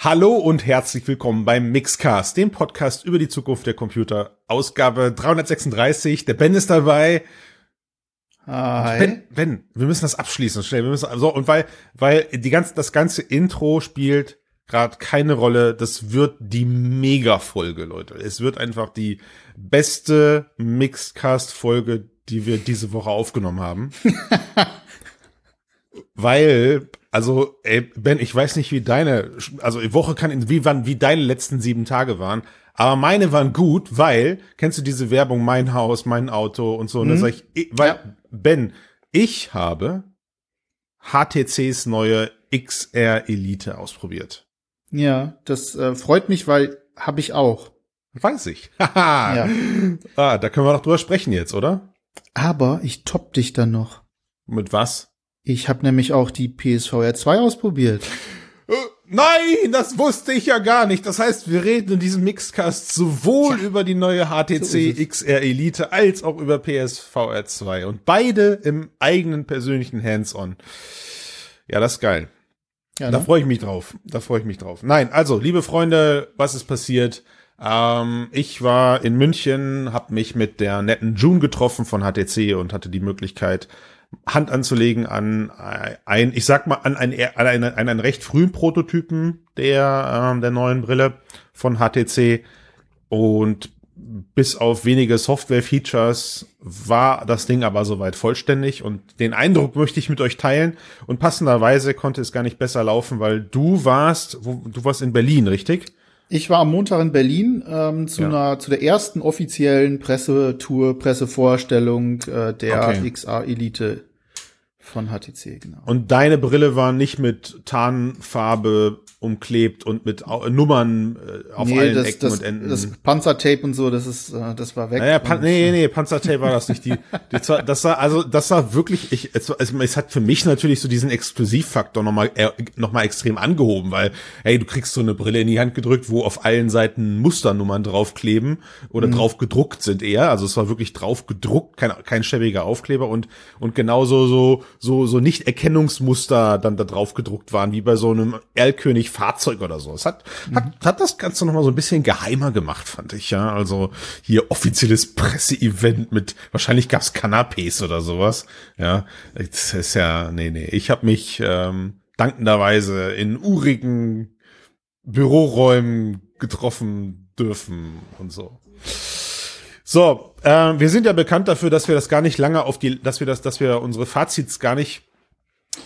Hallo und herzlich willkommen beim Mixcast, dem Podcast über die Zukunft der Computer. Ausgabe 336. Der Ben ist dabei. Hi. Ben, Ben, wir müssen das abschließen, schnell. Wir müssen, so, und weil, weil die ganze, das ganze Intro spielt gerade keine Rolle. Das wird die Mega-Folge, Leute. Es wird einfach die beste Mixcast-Folge, die wir diese Woche aufgenommen haben. weil also, ey, Ben, ich weiß nicht, wie deine, also die Woche kann in wie wann, wie deine letzten sieben Tage waren, aber meine waren gut, weil, kennst du diese Werbung, mein Haus, mein Auto und so, mhm. und dann sag ich, ich weil, ja. Ben, ich habe HTCs neue XR Elite ausprobiert. Ja, das äh, freut mich, weil habe ich auch. Weiß ich. ja. Ah, da können wir doch drüber sprechen jetzt, oder? Aber ich topp dich dann noch. Mit was? Ich habe nämlich auch die PSVR 2 ausprobiert. Äh, nein, das wusste ich ja gar nicht. Das heißt, wir reden in diesem Mixcast sowohl ja. über die neue HTC so XR Elite als auch über PSVR 2 und beide im eigenen persönlichen Hands-on. Ja, das ist geil. Ja, ne? Da freue ich mich drauf. Da freue ich mich drauf. Nein, also, liebe Freunde, was ist passiert? Ähm, ich war in München, habe mich mit der netten June getroffen von HTC und hatte die Möglichkeit, Hand anzulegen an ein, ich sag mal, an einen, an einen, an einen recht frühen Prototypen der, ähm, der neuen Brille von HTC. Und bis auf wenige Software-Features war das Ding aber soweit vollständig und den Eindruck möchte ich mit euch teilen und passenderweise konnte es gar nicht besser laufen, weil du warst, du warst in Berlin, richtig? Ich war am Montag in Berlin ähm, zu ja. einer zu der ersten offiziellen Pressetour, Pressevorstellung äh, der okay. XR Elite von HTC, genau. Und deine Brille war nicht mit Tarnfarbe umklebt und mit Nummern äh, auf nee, allen das, Ecken das, und Enden. Das Panzertape und so, das ist, äh, das war weg. Naja, Pan nee, nee, Panzertape war das nicht. Die, die zwar, das war, also das war wirklich, ich, es, es hat für mich natürlich so diesen Exklusivfaktor nochmal äh, noch mal extrem angehoben, weil, hey, du kriegst so eine Brille in die Hand gedrückt, wo auf allen Seiten Musternummern draufkleben oder mhm. drauf gedruckt sind eher. Also es war wirklich drauf gedruckt, kein, kein schäbiger Aufkleber und, und genauso so, so, so nicht Erkennungsmuster dann da drauf gedruckt waren, wie bei so einem Erlkönig Fahrzeug oder so. Es hat, mhm. hat, hat das Ganze noch mal so ein bisschen geheimer gemacht, fand ich, ja. Also hier offizielles Presseevent mit, wahrscheinlich gab's Canapés oder sowas. Ja, das ist ja, nee, nee. Ich habe mich ähm, dankenderweise in urigen Büroräumen getroffen dürfen und so. So, äh, wir sind ja bekannt dafür, dass wir das gar nicht lange auf die, dass wir das, dass wir unsere Fazits gar nicht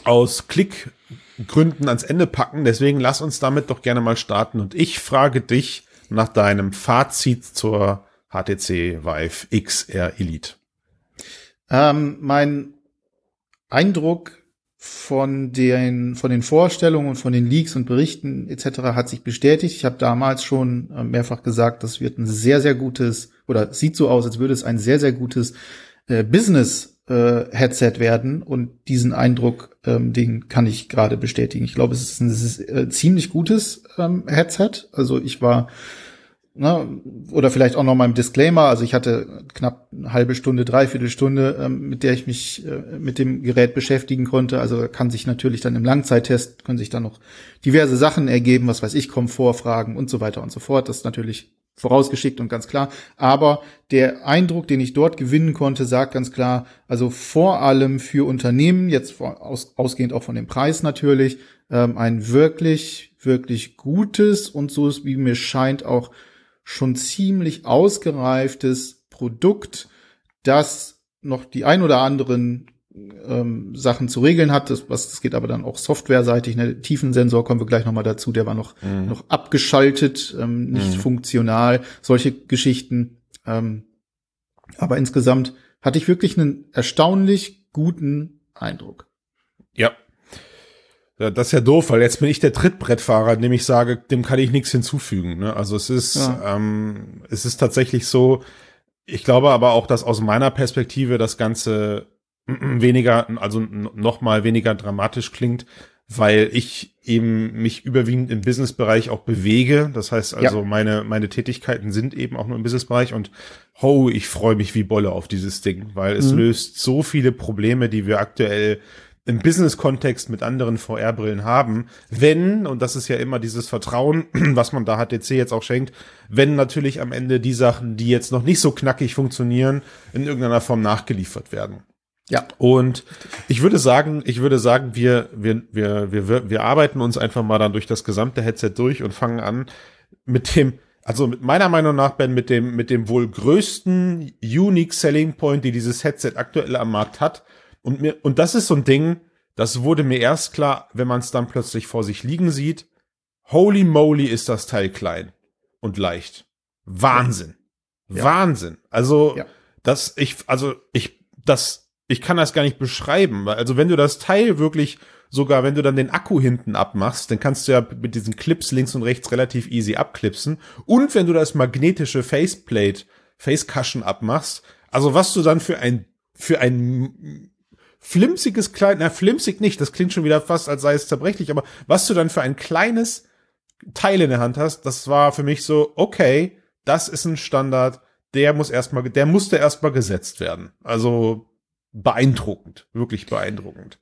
aus Klick Gründen ans Ende packen. Deswegen lass uns damit doch gerne mal starten. Und ich frage dich nach deinem Fazit zur HTC Vive XR Elite. Ähm, mein Eindruck von den, von den Vorstellungen und von den Leaks und Berichten etc. hat sich bestätigt. Ich habe damals schon äh, mehrfach gesagt, das wird ein sehr, sehr gutes oder sieht so aus, als würde es ein sehr, sehr gutes äh, Business äh, Headset werden und diesen Eindruck, ähm, den kann ich gerade bestätigen. Ich glaube, es ist ein, es ist, äh, ziemlich gutes ähm, Headset. Also ich war ne, oder vielleicht auch noch mal im Disclaimer. Also ich hatte knapp eine halbe Stunde, dreiviertel Stunde, ähm, mit der ich mich äh, mit dem Gerät beschäftigen konnte. Also kann sich natürlich dann im Langzeittest können sich dann noch diverse Sachen ergeben, was weiß ich, Komfortfragen und so weiter und so fort. Das ist natürlich vorausgeschickt und ganz klar. Aber der Eindruck, den ich dort gewinnen konnte, sagt ganz klar, also vor allem für Unternehmen, jetzt aus, ausgehend auch von dem Preis natürlich, ähm, ein wirklich, wirklich gutes und so ist, wie mir scheint, auch schon ziemlich ausgereiftes Produkt, das noch die ein oder anderen ähm, Sachen zu regeln hat. Das, was, das geht aber dann auch softwareseitig. Ne? Tiefensensor kommen wir gleich nochmal dazu, der war noch, mhm. noch abgeschaltet, ähm, nicht mhm. funktional, solche Geschichten. Ähm, aber insgesamt hatte ich wirklich einen erstaunlich guten Eindruck. Ja. Das ist ja doof, weil jetzt bin ich der Trittbrettfahrer, dem ich sage, dem kann ich nichts hinzufügen. Ne? Also es ist, ja. ähm, es ist tatsächlich so, ich glaube aber auch, dass aus meiner Perspektive das Ganze weniger, also noch mal weniger dramatisch klingt, weil ich eben mich überwiegend im Businessbereich auch bewege. Das heißt also, ja. meine, meine Tätigkeiten sind eben auch nur im Businessbereich und ho, ich freue mich wie Bolle auf dieses Ding, weil es mhm. löst so viele Probleme, die wir aktuell im Business-Kontext mit anderen VR-Brillen haben, wenn, und das ist ja immer dieses Vertrauen, was man da HTC jetzt auch schenkt, wenn natürlich am Ende die Sachen, die jetzt noch nicht so knackig funktionieren, in irgendeiner Form nachgeliefert werden. Ja. Und ich würde sagen, ich würde sagen, wir, wir, wir, wir, wir arbeiten uns einfach mal dann durch das gesamte Headset durch und fangen an mit dem, also mit meiner Meinung nach, Ben, mit dem, mit dem wohl größten Unique Selling Point, die dieses Headset aktuell am Markt hat. Und mir, und das ist so ein Ding, das wurde mir erst klar, wenn man es dann plötzlich vor sich liegen sieht. Holy moly ist das Teil klein und leicht. Wahnsinn. Ja. Wahnsinn. Also, ja. das, ich, also, ich, das, ich kann das gar nicht beschreiben. Also, wenn du das Teil wirklich sogar wenn du dann den Akku hinten abmachst, dann kannst du ja mit diesen Clips links und rechts relativ easy abklipsen. Und wenn du das magnetische Faceplate, Face Cushion abmachst, also was du dann für ein, für ein flimsiges klein, na flimsig nicht, das klingt schon wieder fast, als sei es zerbrechlich, aber was du dann für ein kleines Teil in der Hand hast, das war für mich so, okay, das ist ein Standard, der muss erstmal, der musste erstmal gesetzt werden. Also beeindruckend, wirklich beeindruckend.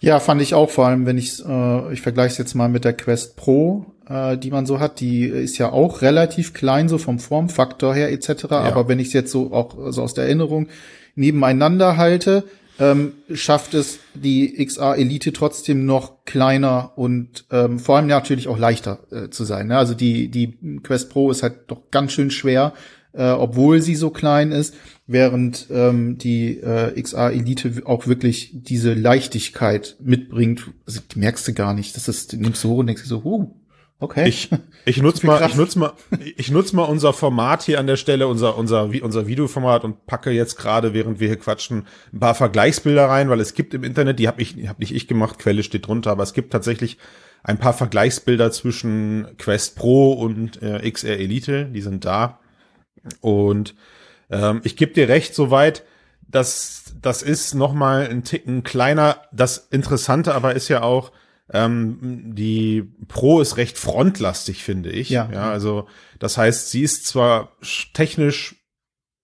Ja, fand ich auch, vor allem wenn ich äh, ich vergleiche es jetzt mal mit der Quest Pro, äh, die man so hat, die ist ja auch relativ klein so vom Formfaktor her etc. Ja. Aber wenn ich es jetzt so auch so aus der Erinnerung nebeneinander halte, ähm, schafft es die XA Elite trotzdem noch kleiner und ähm, vor allem natürlich auch leichter äh, zu sein. Ne? Also die die Quest Pro ist halt doch ganz schön schwer äh, obwohl sie so klein ist, während ähm, die äh, XA Elite auch wirklich diese Leichtigkeit mitbringt. Also, die merkst du gar nicht. Das ist, nimmst du hoch und denkst so, huh, okay. Ich, ich nutze mal, ich nutze mal, ich nutze mal unser Format hier an der Stelle, unser, unser, unser Videoformat und packe jetzt gerade, während wir hier quatschen, ein paar Vergleichsbilder rein, weil es gibt im Internet, die habe ich, hab nicht ich gemacht, Quelle steht drunter, aber es gibt tatsächlich ein paar Vergleichsbilder zwischen Quest Pro und äh, XR Elite, die sind da. Und ähm, ich gebe dir recht, soweit, dass das ist noch mal ein Ticken kleiner. Das Interessante aber ist ja auch, ähm, die Pro ist recht frontlastig, finde ich. Ja. ja. Also das heißt, sie ist zwar technisch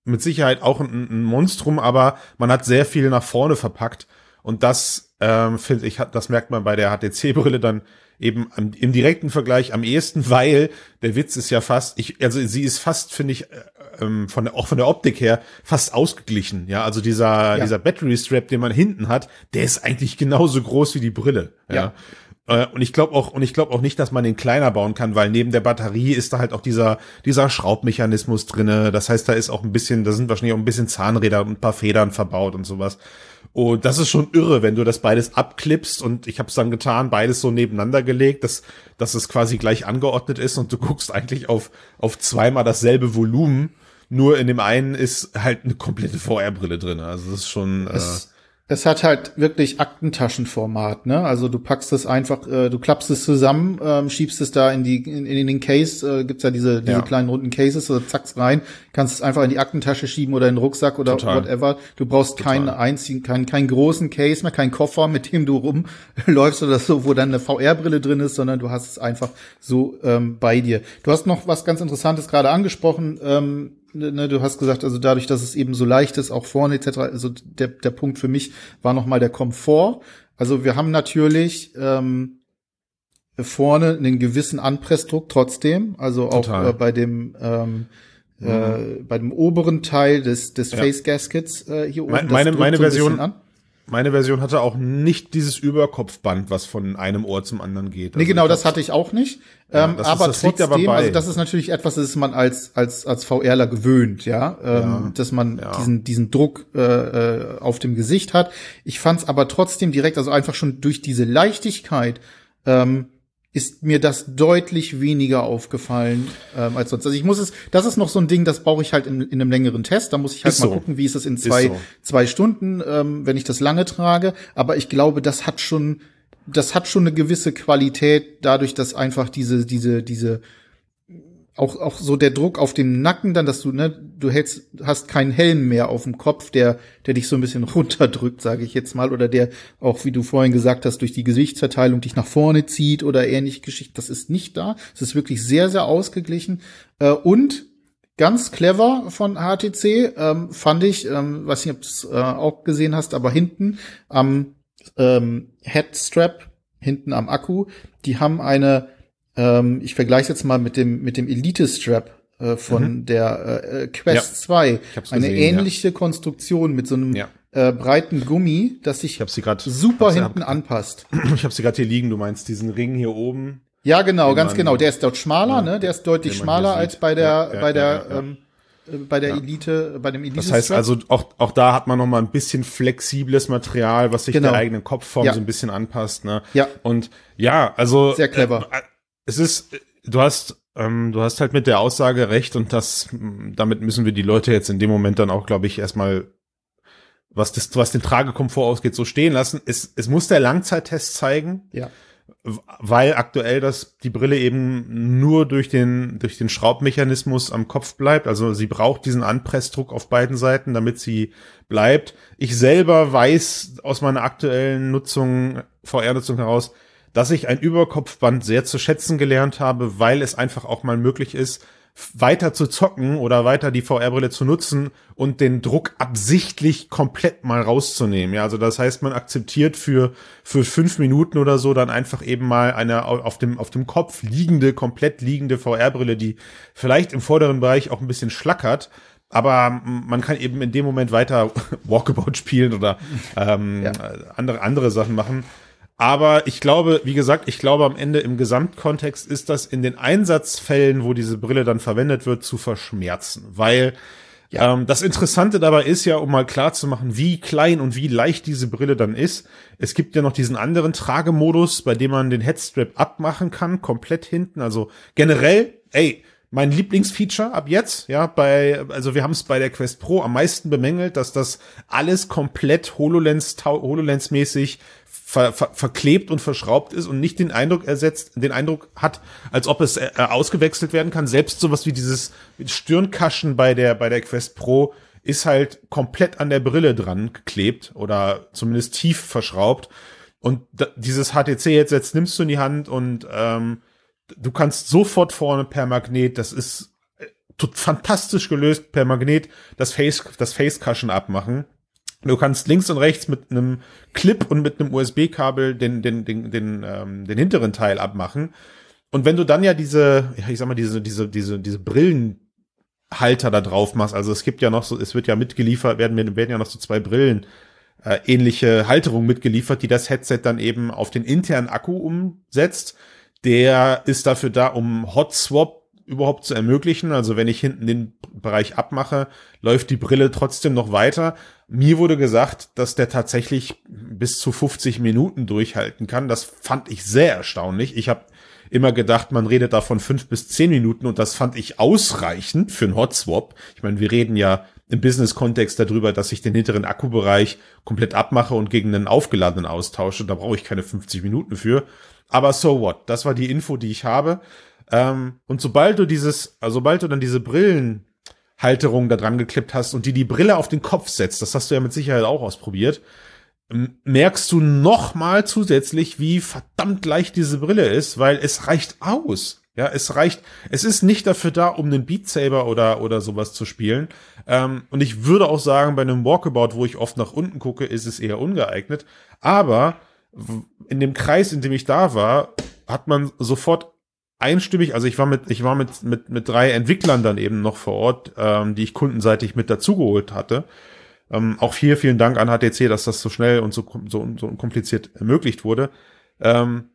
mit Sicherheit auch ein, ein Monstrum, aber man hat sehr viel nach vorne verpackt. Und das ähm, finde ich, das merkt man bei der HTC-Brille dann eben im direkten Vergleich am ehesten, weil der Witz ist ja fast, ich, also sie ist fast, finde ich, äh, ähm, von der, auch von der Optik her fast ausgeglichen. Ja, also dieser, ja. dieser Battery Strap, den man hinten hat, der ist eigentlich genauso groß wie die Brille. Ja. ja. Äh, und ich glaube auch, und ich glaube auch nicht, dass man den kleiner bauen kann, weil neben der Batterie ist da halt auch dieser, dieser Schraubmechanismus drinne. Das heißt, da ist auch ein bisschen, da sind wahrscheinlich auch ein bisschen Zahnräder und ein paar Federn verbaut und sowas. Und das ist schon irre, wenn du das beides abklippst und ich habe es dann getan, beides so nebeneinander gelegt, dass, dass es quasi gleich angeordnet ist und du guckst eigentlich auf, auf zweimal dasselbe Volumen. Nur in dem einen ist halt eine komplette VR-Brille drin. Also das ist schon. Es, äh, es hat halt wirklich Aktentaschenformat, ne? Also du packst es einfach, äh, du klappst es zusammen, ähm, schiebst es da in die in, in den Case, äh, gibt's ja diese diese ja. kleinen runden Cases, oder zackst rein, kannst es einfach in die Aktentasche schieben oder in den Rucksack oder Total. whatever. Du brauchst Total. keinen einzigen, keinen keinen großen Case mehr, keinen Koffer, mit dem du rumläufst oder so, wo dann eine VR-Brille drin ist, sondern du hast es einfach so ähm, bei dir. Du hast noch was ganz Interessantes gerade angesprochen. Ähm, ne, du hast gesagt, also dadurch, dass es eben so leicht ist, auch vorne etc., also der, der Punkt für mich war nochmal der Komfort. Also wir haben natürlich ähm, vorne einen gewissen Anpressdruck trotzdem, also auch äh, bei dem ähm, äh, mhm. äh, bei dem oberen Teil des, des ja. Face Gaskets äh, hier oben. Meine, meine so Version, meine Version hatte auch nicht dieses Überkopfband, was von einem Ohr zum anderen geht. Also nee, genau, das hatte ich auch nicht. Ja, ähm, aber ist, trotzdem, aber also das ist natürlich etwas, das ist man als als als VRler gewöhnt, ja, ähm, ja dass man ja. diesen diesen Druck äh, äh, auf dem Gesicht hat. Ich fand es aber trotzdem direkt, also einfach schon durch diese Leichtigkeit ähm, ist mir das deutlich weniger aufgefallen ähm, als sonst. Also ich muss es, das ist noch so ein Ding, das brauche ich halt in, in einem längeren Test. Da muss ich halt ist mal so. gucken, wie ist das in zwei, so. zwei Stunden, ähm, wenn ich das lange trage. Aber ich glaube, das hat schon, das hat schon eine gewisse Qualität, dadurch, dass einfach diese, diese, diese auch, auch so der Druck auf dem Nacken, dann, dass du, ne, du hältst, hast keinen Helm mehr auf dem Kopf, der, der dich so ein bisschen runterdrückt, sage ich jetzt mal, oder der auch, wie du vorhin gesagt hast, durch die Gesichtsverteilung dich nach vorne zieht oder ähnliche Geschichten. Das ist nicht da. Es ist wirklich sehr, sehr ausgeglichen. Äh, und ganz clever von HTC, ähm, fand ich, ähm, weiß nicht, ob du es äh, auch gesehen hast, aber hinten am ähm, Headstrap hinten am Akku. Die haben eine, ähm, ich vergleiche jetzt mal mit dem mit dem Elite Strap äh, von mhm. der äh, Quest ja, 2. Eine gesehen, ähnliche ja. Konstruktion mit so einem ja. äh, breiten Gummi, das sich grad, super hinten hab, anpasst. Ich habe sie gerade hier liegen. Du meinst diesen Ring hier oben? Ja, genau, ganz man, genau. Der ist dort schmaler, ne? Der ist deutlich schmaler als bei der bei der ähm, äh, bei der Elite, bei dem Elite. Das heißt also auch auch da hat man noch mal ein bisschen flexibles Material, was sich genau. der eigenen Kopfform so ein bisschen anpasst, ne? Ja. Und ja, also sehr clever. Äh, es ist, du hast ähm, du hast halt mit der Aussage recht und das, damit müssen wir die Leute jetzt in dem Moment dann auch, glaube ich, erstmal, was das, was den Tragekomfort ausgeht, so stehen lassen. Es, es muss der Langzeittest zeigen. Ja. Weil aktuell das, die Brille eben nur durch den, durch den Schraubmechanismus am Kopf bleibt. Also sie braucht diesen Anpressdruck auf beiden Seiten, damit sie bleibt. Ich selber weiß aus meiner aktuellen Nutzung, VR-Nutzung heraus, dass ich ein Überkopfband sehr zu schätzen gelernt habe, weil es einfach auch mal möglich ist, weiter zu zocken oder weiter die VR-Brille zu nutzen und den Druck absichtlich komplett mal rauszunehmen. Ja, also das heißt, man akzeptiert für, für fünf Minuten oder so dann einfach eben mal eine auf dem, auf dem Kopf liegende, komplett liegende VR-Brille, die vielleicht im vorderen Bereich auch ein bisschen schlackert, aber man kann eben in dem Moment weiter Walkabout spielen oder ähm, ja. andere, andere Sachen machen. Aber ich glaube, wie gesagt, ich glaube am Ende im Gesamtkontext ist das in den Einsatzfällen, wo diese Brille dann verwendet wird, zu verschmerzen. Weil ja. ähm, das Interessante dabei ist ja, um mal klar zu machen, wie klein und wie leicht diese Brille dann ist. Es gibt ja noch diesen anderen Tragemodus, bei dem man den Headstrap abmachen kann, komplett hinten. Also generell, ey, mein Lieblingsfeature ab jetzt, ja, bei, also wir haben es bei der Quest Pro am meisten bemängelt, dass das alles komplett HoloLens, HoloLens-mäßig ver, ver, verklebt und verschraubt ist und nicht den Eindruck ersetzt, den Eindruck hat, als ob es äh, ausgewechselt werden kann. Selbst sowas wie dieses Stirnkaschen bei der, bei der Quest Pro ist halt komplett an der Brille dran geklebt oder zumindest tief verschraubt. Und dieses HTC-Headset nimmst du in die Hand und ähm, du kannst sofort vorne per Magnet, das ist äh, fantastisch gelöst, per Magnet das Face, das Face Cushion abmachen. Du kannst links und rechts mit einem Clip und mit einem USB-Kabel den, den, den, den, ähm, den hinteren Teil abmachen. Und wenn du dann ja diese, ja, ich sag mal, diese, diese, diese, diese Brillenhalter da drauf machst, also es gibt ja noch so, es wird ja mitgeliefert, werden, werden ja noch so zwei Brillen, äh, ähnliche Halterung mitgeliefert, die das Headset dann eben auf den internen Akku umsetzt. Der ist dafür da, um Hot Swap überhaupt zu ermöglichen. Also wenn ich hinten den Bereich abmache, läuft die Brille trotzdem noch weiter. Mir wurde gesagt, dass der tatsächlich bis zu 50 Minuten durchhalten kann. Das fand ich sehr erstaunlich. Ich habe immer gedacht, man redet da von fünf bis zehn Minuten und das fand ich ausreichend für einen Hotswap. Ich meine, wir reden ja im Business-Kontext darüber, dass ich den hinteren Akkubereich komplett abmache und gegen einen aufgeladenen austausche. Da brauche ich keine 50 Minuten für. Aber so what? Das war die Info, die ich habe. Ähm, und sobald du dieses, also sobald du dann diese Brillenhalterung da dran geklippt hast und die die Brille auf den Kopf setzt, das hast du ja mit Sicherheit auch ausprobiert, merkst du noch mal zusätzlich, wie verdammt leicht diese Brille ist, weil es reicht aus. Ja, es reicht. Es ist nicht dafür da, um einen Beat Saber oder oder sowas zu spielen. Ähm, und ich würde auch sagen, bei einem Walkabout, wo ich oft nach unten gucke, ist es eher ungeeignet. Aber in dem Kreis, in dem ich da war, hat man sofort einstimmig, also ich war mit, ich war mit, mit, mit drei Entwicklern dann eben noch vor Ort, ähm, die ich kundenseitig mit dazugeholt hatte. Ähm, auch hier vielen Dank an HTC, dass das so schnell und so, so, so unkompliziert ermöglicht wurde. Ähm,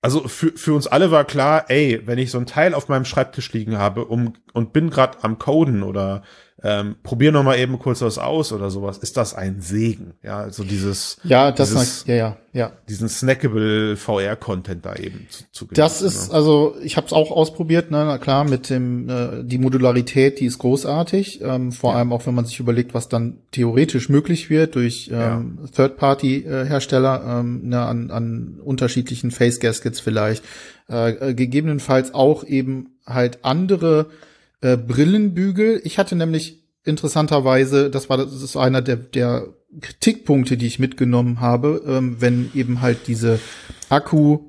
also für, für uns alle war klar, ey, wenn ich so ein Teil auf meinem Schreibtisch liegen habe um, und bin gerade am Coden oder ähm, probier noch mal eben kurz was aus oder sowas, ist das ein Segen. Ja, also dieses, ja, das dieses, ja, ja, ja. diesen snackable VR-Content da eben zu, zu genießen, Das ist, ne? also ich habe es auch ausprobiert, ne, na klar, mit dem, äh, die Modularität, die ist großartig, ähm, vor ja. allem auch wenn man sich überlegt, was dann theoretisch möglich wird durch ähm, ja. Third-Party-Hersteller ähm, ne, an, an unterschiedlichen Face-Gaskets vielleicht, äh, äh, gegebenenfalls auch eben halt andere äh, Brillenbügel. Ich hatte nämlich interessanterweise, das war das ist einer der, der Kritikpunkte, die ich mitgenommen habe, ähm, wenn eben halt diese Akku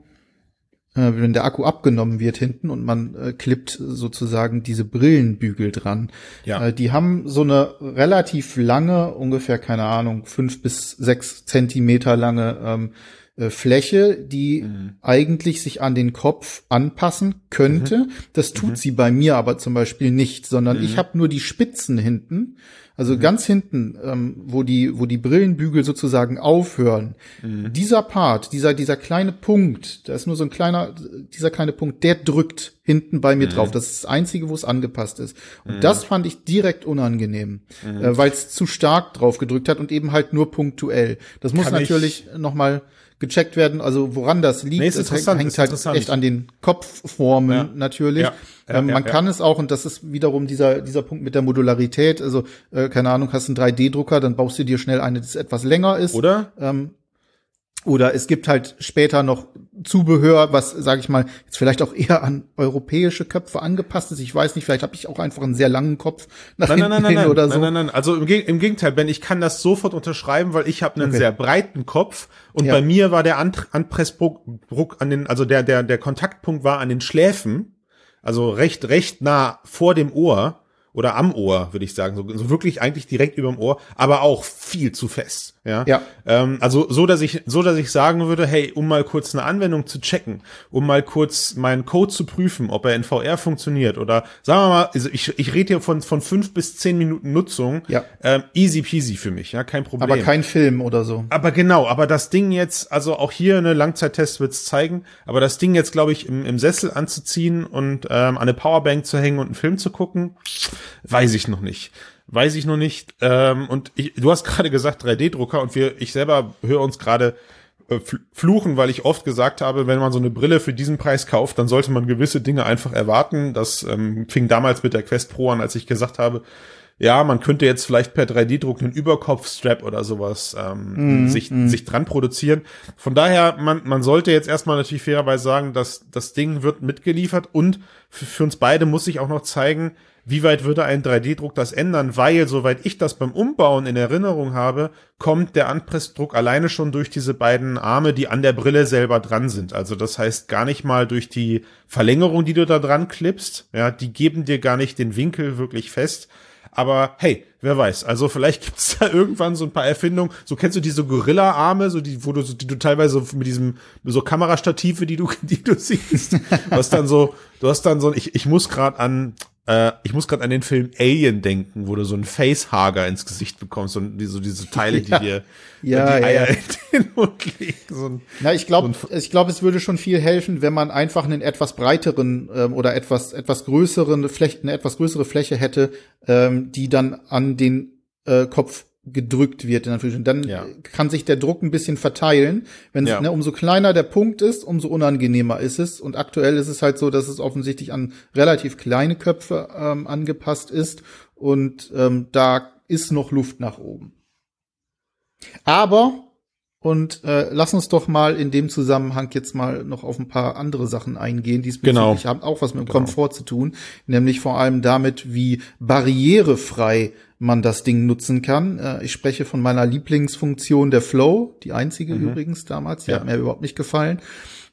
äh, wenn der Akku abgenommen wird hinten und man äh, klippt sozusagen diese Brillenbügel dran. Ja. Äh, die haben so eine relativ lange, ungefähr, keine Ahnung, fünf bis sechs Zentimeter lange ähm, äh, Fläche, die mhm. eigentlich sich an den Kopf anpassen könnte. Mhm. Das tut mhm. sie bei mir aber zum Beispiel nicht, sondern ich mhm. habe nur die Spitzen hinten, also mhm. ganz hinten, ähm, wo die wo die Brillenbügel sozusagen aufhören. Mhm. Dieser Part, dieser dieser kleine Punkt, da ist nur so ein kleiner dieser kleine Punkt, der drückt hinten bei mir drauf. Das ist das einzige, wo es angepasst ist. Und das fand ich direkt unangenehm, äh, weil es zu stark drauf gedrückt hat und eben halt nur punktuell. Das muss Kann natürlich noch mal gecheckt werden, also woran das liegt. Nee, ist es hängt halt echt an den Kopfformen ja. natürlich. Ja. Ja, ähm, man kann es auch, und das ist wiederum dieser, dieser Punkt mit der Modularität, also äh, keine Ahnung, hast einen 3D-Drucker, dann baust du dir schnell eine, das etwas länger ist. Oder? Ähm, oder es gibt halt später noch Zubehör, was, sage ich mal, jetzt vielleicht auch eher an europäische Köpfe angepasst ist. Ich weiß nicht, vielleicht habe ich auch einfach einen sehr langen Kopf nach nein, hinten nein, nein, hin nein, oder nein, so. Nein, nein, nein. Also im, im, Gegenteil, Ben, ich kann das sofort unterschreiben, weil ich habe einen okay. sehr breiten Kopf und ja. bei mir war der Anpressdruck an den, also der, der, der Kontaktpunkt war an den Schläfen, also recht, recht nah vor dem Ohr oder am Ohr, würde ich sagen, so, so wirklich eigentlich direkt überm Ohr, aber auch viel zu fest. Ja. ja. Ähm, also so, dass ich, so, dass ich sagen würde, hey, um mal kurz eine Anwendung zu checken, um mal kurz meinen Code zu prüfen, ob er in VR funktioniert oder sagen wir mal, also ich, ich rede hier von, von fünf bis zehn Minuten Nutzung. Ja. Ähm, easy peasy für mich, ja, kein Problem. Aber kein Film oder so. Aber genau, aber das Ding jetzt, also auch hier eine Langzeittest wird's zeigen, aber das Ding jetzt, glaube ich, im, im Sessel anzuziehen und ähm, an eine Powerbank zu hängen und einen Film zu gucken, weiß ich noch nicht weiß ich noch nicht. Ähm, und ich, du hast gerade gesagt 3D-Drucker und wir, ich selber höre uns gerade äh, fluchen, weil ich oft gesagt habe, wenn man so eine Brille für diesen Preis kauft, dann sollte man gewisse Dinge einfach erwarten. Das ähm, fing damals mit der Quest Pro an, als ich gesagt habe, ja, man könnte jetzt vielleicht per 3D-Druck einen Überkopfstrap oder sowas ähm, mm, sich, mm. sich dran produzieren. Von daher, man, man sollte jetzt erstmal natürlich fairerweise sagen, dass das Ding wird mitgeliefert und für, für uns beide muss sich auch noch zeigen, wie weit würde ein 3D-Druck das ändern? Weil, soweit ich das beim Umbauen in Erinnerung habe, kommt der Anpressdruck alleine schon durch diese beiden Arme, die an der Brille selber dran sind. Also das heißt gar nicht mal durch die Verlängerung, die du da dran klippst. Ja, die geben dir gar nicht den Winkel wirklich fest. Aber hey, wer weiß. Also vielleicht gibt's da irgendwann so ein paar Erfindungen. So kennst du diese Gorilla-Arme, so die, wo du, die du teilweise mit diesem so Kamerastative, die du, die du siehst. Du hast dann so, du hast dann so, ich, ich muss gerade an äh, ich muss gerade an den Film Alien denken, wo du so einen Facehager ins Gesicht bekommst und die, so diese Teile, die dir ja, die Eier ja. in den Mund legen. So ein, Na, ich glaube, so ich glaube, es würde schon viel helfen, wenn man einfach einen etwas breiteren ähm, oder etwas etwas größeren Fläche, eine etwas größere Fläche hätte, ähm, die dann an den äh, Kopf gedrückt wird in Anführungsstrichen. Dann ja. kann sich der Druck ein bisschen verteilen. Wenn ja. ne, umso kleiner der Punkt ist, umso unangenehmer ist es. Und aktuell ist es halt so, dass es offensichtlich an relativ kleine Köpfe ähm, angepasst ist. Und ähm, da ist noch Luft nach oben. Aber und äh, lass uns doch mal in dem Zusammenhang jetzt mal noch auf ein paar andere Sachen eingehen, die genau. haben auch was mit dem genau. Komfort zu tun, nämlich vor allem damit, wie barrierefrei man das Ding nutzen kann. Äh, ich spreche von meiner Lieblingsfunktion der Flow, die einzige mhm. übrigens damals, die ja. hat mir überhaupt nicht gefallen.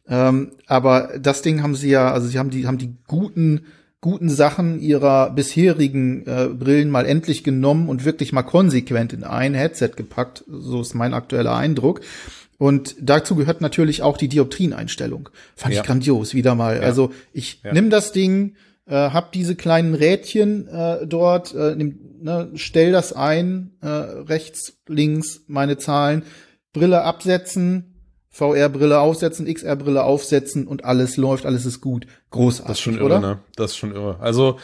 Ähm, aber das Ding haben sie ja, also sie haben die haben die guten guten Sachen ihrer bisherigen äh, Brillen mal endlich genommen und wirklich mal konsequent in ein Headset gepackt. So ist mein aktueller Eindruck. Und dazu gehört natürlich auch die Dioptrieneinstellung. Fand ja. ich grandios, wieder mal. Ja. Also ich ja. nimm das Ding, äh, hab diese kleinen Rädchen äh, dort, äh, nimm, ne, stell das ein, äh, rechts, links meine Zahlen, Brille absetzen, VR-Brille aufsetzen, XR-Brille aufsetzen und alles läuft, alles ist gut. Großartig, Das ist schon irre, oder? ne? Das ist schon irre. Also,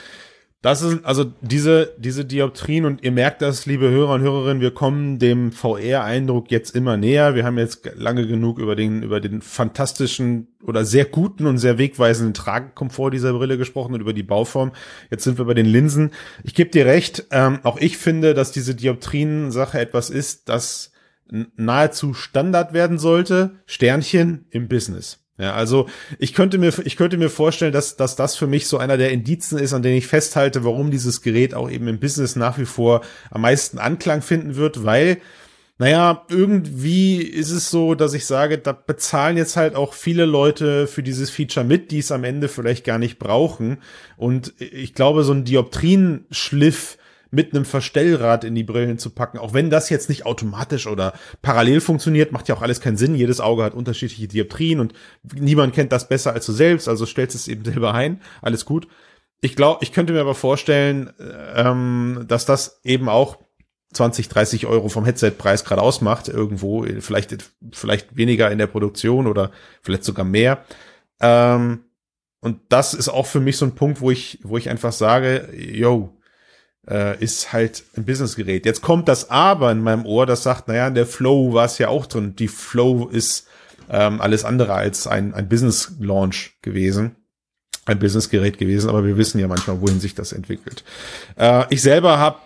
das ist, also diese, diese Dioptrien und ihr merkt das, liebe Hörer und Hörerinnen, wir kommen dem VR-Eindruck jetzt immer näher. Wir haben jetzt lange genug über den, über den fantastischen oder sehr guten und sehr wegweisenden Tragekomfort dieser Brille gesprochen und über die Bauform. Jetzt sind wir bei den Linsen. Ich gebe dir recht, ähm, auch ich finde, dass diese Dioptrien-Sache etwas ist, das nahezu Standard werden sollte. Sternchen im Business. Ja, also ich könnte mir, ich könnte mir vorstellen, dass, dass das für mich so einer der Indizen ist, an denen ich festhalte, warum dieses Gerät auch eben im Business nach wie vor am meisten Anklang finden wird, weil naja, irgendwie ist es so, dass ich sage, da bezahlen jetzt halt auch viele Leute für dieses Feature mit, die es am Ende vielleicht gar nicht brauchen. Und ich glaube, so ein Dioptrien-Schliff mit einem Verstellrad in die Brillen zu packen, auch wenn das jetzt nicht automatisch oder parallel funktioniert, macht ja auch alles keinen Sinn. Jedes Auge hat unterschiedliche Dioptrien und niemand kennt das besser als du selbst, also stellst es eben selber ein. Alles gut. Ich glaube, ich könnte mir aber vorstellen, ähm, dass das eben auch 20, 30 Euro vom Headset-Preis gerade ausmacht, irgendwo, vielleicht, vielleicht weniger in der Produktion oder vielleicht sogar mehr. Ähm, und das ist auch für mich so ein Punkt, wo ich, wo ich einfach sage, yo, äh, ist halt ein Businessgerät. Jetzt kommt das Aber in meinem Ohr, das sagt, naja, in der Flow war es ja auch drin. Die Flow ist ähm, alles andere als ein, ein Business-Launch gewesen ein Businessgerät gewesen, aber wir wissen ja manchmal, wohin sich das entwickelt. Äh, ich selber habe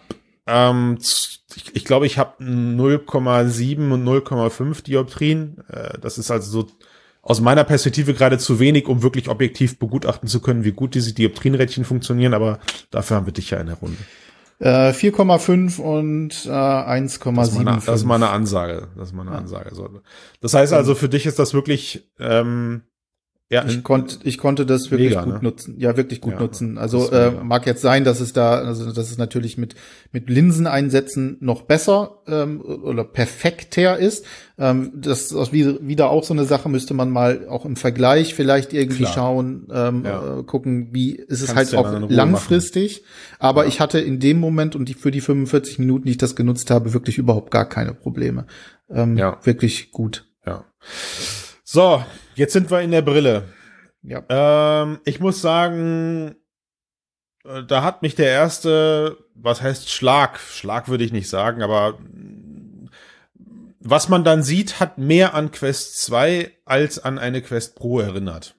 ähm, ich, ich glaube, ich habe 0,7 und 0,5 Dioptrien. Äh, das ist also so aus meiner Perspektive gerade zu wenig, um wirklich objektiv begutachten zu können, wie gut diese Dioptrienrädchen funktionieren, aber dafür haben wir dich ja in der Runde. Äh, 4,5 und äh, 1,7. Das ist mal eine Ansage. Das ist mal eine. Ansage. Das heißt also, für dich ist das wirklich ähm, ja, ich konnte ich konnte das wirklich mega, gut ne? nutzen. Ja, wirklich gut ja, nutzen. Also äh, mag jetzt sein, dass es da, also das ist natürlich mit mit Linseneinsätzen noch besser ähm, oder perfekter ist. Ähm, das ist wieder auch so eine Sache, müsste man mal auch im Vergleich vielleicht irgendwie Klar. schauen, ähm, ja. äh, gucken, wie ist es Kannst halt auch langfristig. Machen. Aber ja. ich hatte in dem Moment und die, für die 45 Minuten, die ich das genutzt habe, wirklich überhaupt gar keine Probleme. Ähm, ja. Wirklich gut. Ja. So, jetzt sind wir in der Brille. Ja. Ähm, ich muss sagen, äh, da hat mich der erste, was heißt Schlag? Schlag würde ich nicht sagen, aber was man dann sieht, hat mehr an Quest 2 als an eine Quest Pro erinnert.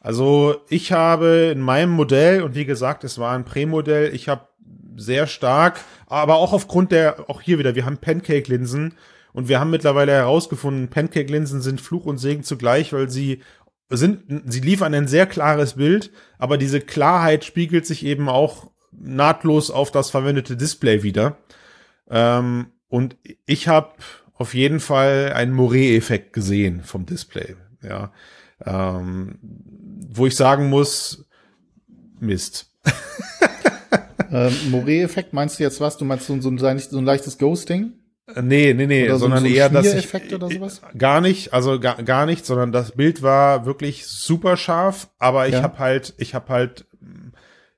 Also ich habe in meinem Modell, und wie gesagt, es war ein Prämodell, ich habe sehr stark, aber auch aufgrund der, auch hier wieder, wir haben Pancake-Linsen und wir haben mittlerweile herausgefunden, Pancake-Linsen sind Fluch und Segen zugleich, weil sie sind, sie liefern ein sehr klares Bild, aber diese Klarheit spiegelt sich eben auch nahtlos auf das verwendete Display wieder. Ähm, und ich habe auf jeden Fall einen Moret-Effekt gesehen vom Display. Ja, ähm, wo ich sagen muss, Mist. ähm, Moret-Effekt meinst du jetzt was? Du meinst so, so, ein, so ein leichtes Ghosting? Nee, nee, nee, oder sondern so, eher, dass ich sowas? gar nicht, also gar, gar nicht, sondern das Bild war wirklich super scharf, aber ich ja. habe halt, ich habe halt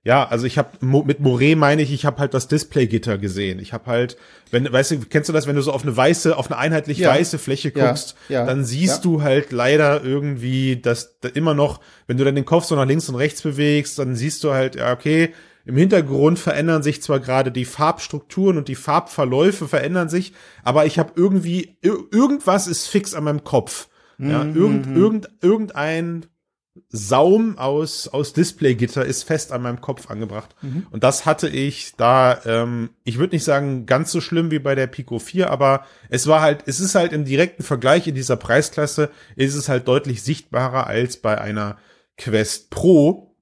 ja, also ich habe mit Moret meine ich, ich habe halt das Displaygitter gesehen. Ich habe halt, wenn weißt du, kennst du das, wenn du so auf eine weiße, auf eine einheitlich ja. weiße Fläche guckst, ja, ja, dann siehst du halt leider irgendwie, dass da immer noch, wenn du dann den Kopf so nach links und rechts bewegst, dann siehst du halt, ja, okay, im Hintergrund verändern sich zwar gerade die Farbstrukturen und die Farbverläufe verändern sich, aber ich habe irgendwie irgendwas ist fix an meinem Kopf. Ja, mhm. irgend, mhm. irgend, irgendein Saum aus, aus Displaygitter ist fest an meinem Kopf angebracht. Mhm. Und das hatte ich da, ähm, ich würde nicht sagen ganz so schlimm wie bei der Pico 4, aber es war halt, es ist halt im direkten Vergleich in dieser Preisklasse, ist es halt deutlich sichtbarer als bei einer Quest Pro.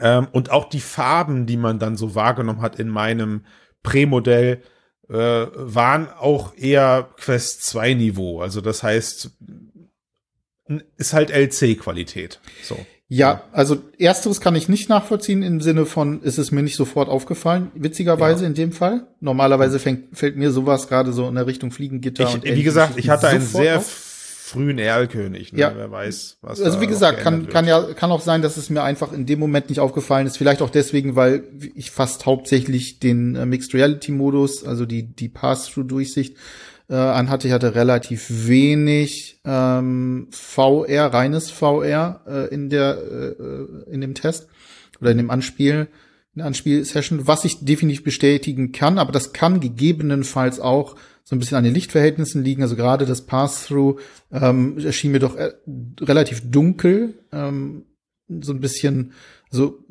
Ähm, und auch die Farben, die man dann so wahrgenommen hat in meinem Prämodell, äh, waren auch eher Quest 2 Niveau. Also das heißt, ist halt LC-Qualität. So. Ja, also ersteres kann ich nicht nachvollziehen im Sinne von, ist es mir nicht sofort aufgefallen, witzigerweise ja. in dem Fall. Normalerweise fängt, fällt mir sowas gerade so in der Richtung Fliegengitter. Ich, und wie gesagt, ich hatte einen sehr auf frühen Erlkönig. Ne? Ja. Wer weiß, was Also wie gesagt, kann, kann ja, kann auch sein, dass es mir einfach in dem Moment nicht aufgefallen ist. Vielleicht auch deswegen, weil ich fast hauptsächlich den äh, Mixed Reality Modus, also die, die Pass-Through-Durchsicht, äh, anhatte. Ich hatte relativ wenig ähm, VR, reines VR äh, in der, äh, in dem Test oder in dem Anspiel, in Anspielsession, was ich definitiv bestätigen kann, aber das kann gegebenenfalls auch so ein bisschen an den Lichtverhältnissen liegen. Also gerade das Pass-Through ähm, erschien mir doch äh, relativ dunkel, ähm, so ein bisschen so.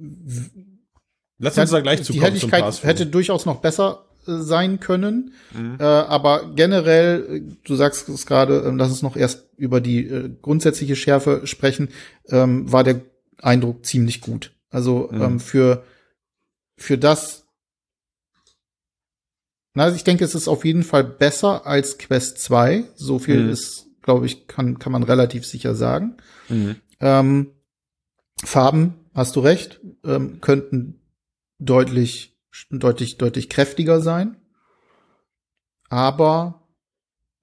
Lass uns da gleich zu Die Helligkeit hätte durchaus noch besser äh, sein können, mhm. äh, aber generell, äh, du sagst es gerade, äh, lass uns noch erst über die grundsätzliche Schärfe sprechen, ähm, war der Eindruck ziemlich gut. Also mhm. ähm, für für das Also ich denke, es ist auf jeden Fall besser als Quest 2. So viel mhm. ist, glaube ich, kann, kann man relativ sicher sagen. Mhm. Ähm, Farben, hast du recht, ähm, könnten deutlich, deutlich, deutlich kräftiger sein. Aber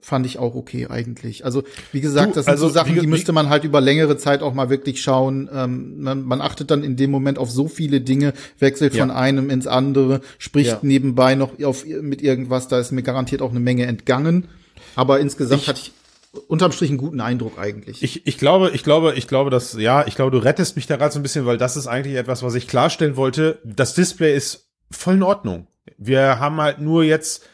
fand ich auch okay eigentlich. Also wie gesagt, das sind also, so Sachen, wie, die müsste man halt über längere Zeit auch mal wirklich schauen. Ähm, man, man, achtet dann in dem Moment auf so viele Dinge, wechselt ja. von einem ins andere, spricht ja. nebenbei noch auf, mit irgendwas. Da ist mir garantiert auch eine Menge entgangen. Aber insgesamt ich, hatte ich unterm Strich einen guten Eindruck eigentlich. Ich, ich glaube, ich glaube, ich glaube, dass, ja, ich glaube, du rettest mich da gerade so ein bisschen, weil das ist eigentlich etwas, was ich klarstellen wollte. Das Display ist voll in Ordnung. Wir haben halt nur jetzt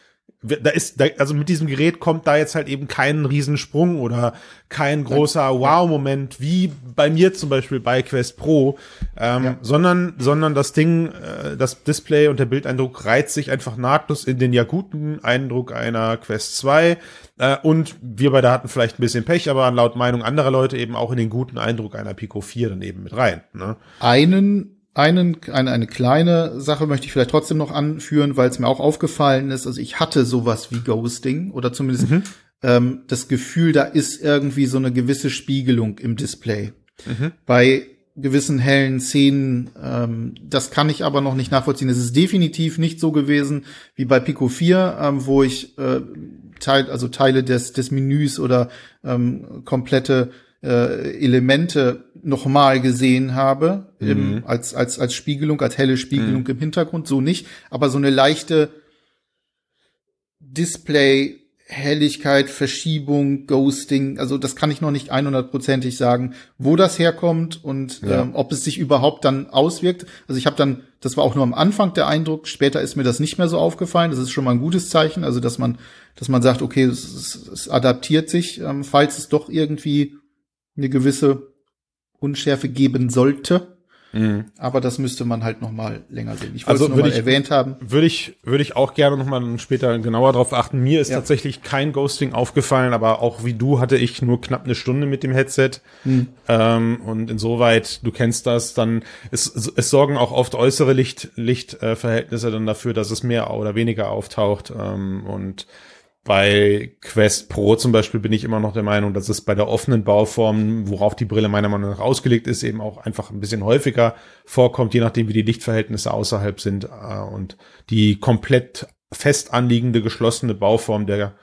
da ist, da, also mit diesem Gerät kommt da jetzt halt eben kein Riesensprung oder kein großer Wow-Moment wie bei mir zum Beispiel bei Quest Pro, ähm, ja. sondern, sondern das Ding, äh, das Display und der Bildeindruck reizt sich einfach nahtlos in den ja guten Eindruck einer Quest 2 äh, und wir beide hatten vielleicht ein bisschen Pech, aber laut Meinung anderer Leute eben auch in den guten Eindruck einer Pico 4 dann eben mit rein. Ne? Einen einen, eine, eine kleine Sache möchte ich vielleicht trotzdem noch anführen, weil es mir auch aufgefallen ist. Also ich hatte sowas wie Ghosting oder zumindest mhm. ähm, das Gefühl, da ist irgendwie so eine gewisse Spiegelung im Display. Mhm. Bei gewissen hellen Szenen, ähm, das kann ich aber noch nicht nachvollziehen. Es ist definitiv nicht so gewesen wie bei Pico 4, ähm, wo ich äh, Teil, also Teile des, des Menüs oder ähm, komplette äh, Elemente nochmal gesehen habe, mhm. im, als, als, als Spiegelung, als helle Spiegelung mhm. im Hintergrund, so nicht, aber so eine leichte Display, Helligkeit, Verschiebung, Ghosting, also das kann ich noch nicht 100%ig sagen, wo das herkommt und ja. ähm, ob es sich überhaupt dann auswirkt. Also ich habe dann, das war auch nur am Anfang der Eindruck, später ist mir das nicht mehr so aufgefallen. Das ist schon mal ein gutes Zeichen, also dass man, dass man sagt, okay, es, es adaptiert sich, ähm, falls es doch irgendwie eine gewisse Unschärfe geben sollte. Mhm. Aber das müsste man halt noch mal länger sehen. Ich wollte also es noch mal erwähnt haben. Würde ich, würde ich auch gerne noch mal später genauer drauf achten. Mir ist ja. tatsächlich kein Ghosting aufgefallen, aber auch wie du hatte ich nur knapp eine Stunde mit dem Headset. Mhm. Ähm, und insoweit, du kennst das, dann es, es sorgen auch oft äußere Licht, Lichtverhältnisse dann dafür, dass es mehr oder weniger auftaucht. Ähm, und bei Quest Pro zum Beispiel bin ich immer noch der Meinung, dass es bei der offenen Bauform, worauf die Brille meiner Meinung nach ausgelegt ist, eben auch einfach ein bisschen häufiger vorkommt, je nachdem wie die Lichtverhältnisse außerhalb sind. Äh, und die komplett fest anliegende geschlossene Bauform der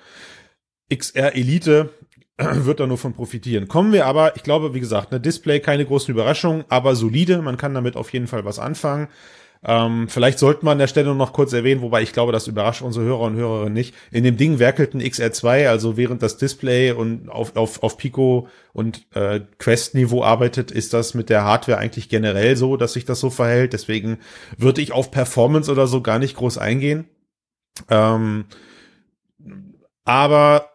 XR Elite wird da nur von profitieren. Kommen wir aber, ich glaube, wie gesagt, eine Display, keine großen Überraschungen, aber solide. Man kann damit auf jeden Fall was anfangen. Ähm, vielleicht sollten wir an der Stelle noch kurz erwähnen, wobei ich glaube, das überrascht unsere Hörer und Hörerinnen nicht. In dem Ding werkelten XR2, also während das Display und auf, auf, auf Pico und äh, Quest-Niveau arbeitet, ist das mit der Hardware eigentlich generell so, dass sich das so verhält. Deswegen würde ich auf Performance oder so gar nicht groß eingehen. Ähm, aber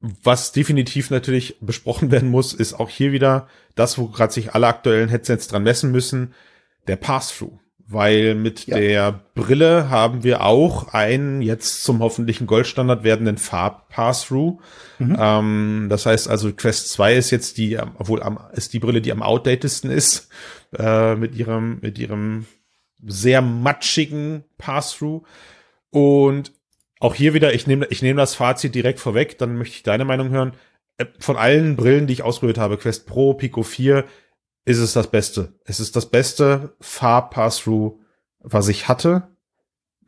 was definitiv natürlich besprochen werden muss, ist auch hier wieder das, wo gerade sich alle aktuellen Headsets dran messen müssen, der Pass-Through weil mit ja. der Brille haben wir auch einen jetzt zum hoffentlichen Goldstandard werdenden Farb-Pass-Through. Mhm. Ähm, das heißt also, Quest 2 ist jetzt die, obwohl am, ist die Brille, die am outdatedsten ist, äh, mit ihrem, mit ihrem sehr matschigen Pass-Through. Und auch hier wieder, ich nehme, ich nehme das Fazit direkt vorweg, dann möchte ich deine Meinung hören. Äh, von allen Brillen, die ich ausprobiert habe, Quest Pro, Pico 4, ist es das Beste. Es ist das beste Farb-Pass-Through, was ich hatte,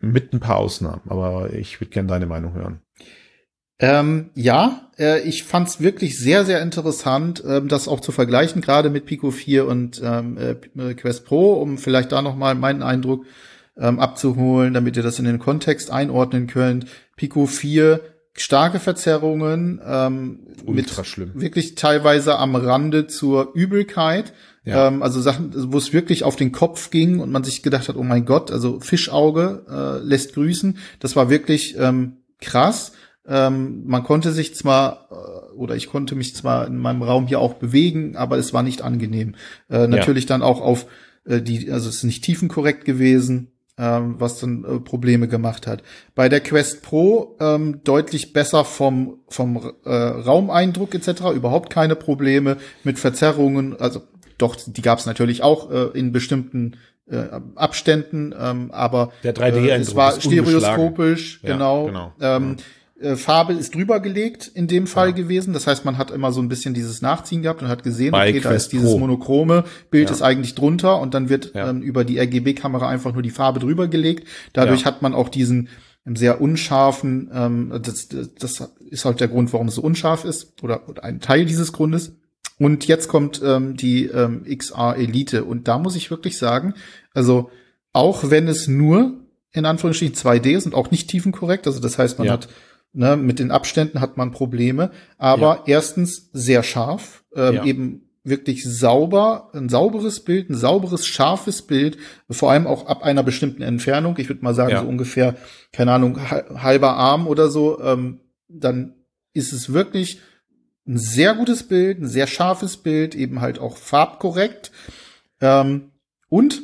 mit ein paar Ausnahmen. Aber ich würde gerne deine Meinung hören. Ähm, ja, äh, ich fand es wirklich sehr, sehr interessant, ähm, das auch zu vergleichen, gerade mit Pico 4 und ähm, äh, Quest Pro, um vielleicht da noch mal meinen Eindruck ähm, abzuholen, damit ihr das in den Kontext einordnen könnt. Pico 4 starke Verzerrungen, ähm, Ultra mit schlimm. wirklich teilweise am Rande zur Übelkeit. Ja. Ähm, also Sachen, wo es wirklich auf den Kopf ging und man sich gedacht hat, oh mein Gott, also Fischauge äh, lässt grüßen. Das war wirklich ähm, krass. Ähm, man konnte sich zwar äh, oder ich konnte mich zwar in meinem Raum hier auch bewegen, aber es war nicht angenehm. Äh, natürlich ja. dann auch auf äh, die, also es ist nicht tiefenkorrekt gewesen ähm, was dann äh, Probleme gemacht hat. Bei der Quest Pro ähm, deutlich besser vom, vom äh, Raumeindruck etc. Überhaupt keine Probleme mit Verzerrungen. Also doch, die gab es natürlich auch äh, in bestimmten äh, Abständen, ähm, aber der 3D äh, es war stereoskopisch, ja, genau. genau. Ähm, äh, Farbe ist drüber gelegt in dem Fall ja. gewesen. Das heißt, man hat immer so ein bisschen dieses Nachziehen gehabt und hat gesehen, Bei okay, Quest da ist dieses Pro. monochrome Bild ja. ist eigentlich drunter und dann wird ähm, über die RGB-Kamera einfach nur die Farbe drüber gelegt. Dadurch hat man auch diesen sehr unscharfen, ähm, das, das ist halt der Grund, warum es so unscharf ist oder, oder ein Teil dieses Grundes. Und jetzt kommt ähm, die ähm, XR Elite und da muss ich wirklich sagen, also auch wenn es nur in Anführungsstrichen 2D ist und auch nicht tiefenkorrekt, also das heißt, man ja. hat ne, mit den Abständen hat man Probleme, aber ja. erstens sehr scharf, ähm, ja. eben wirklich sauber, ein sauberes Bild, ein sauberes, scharfes Bild, vor allem auch ab einer bestimmten Entfernung. Ich würde mal sagen, ja. so ungefähr, keine Ahnung, halber Arm oder so, ähm, dann ist es wirklich ein sehr gutes Bild, ein sehr scharfes Bild, eben halt auch farbkorrekt. Ähm, und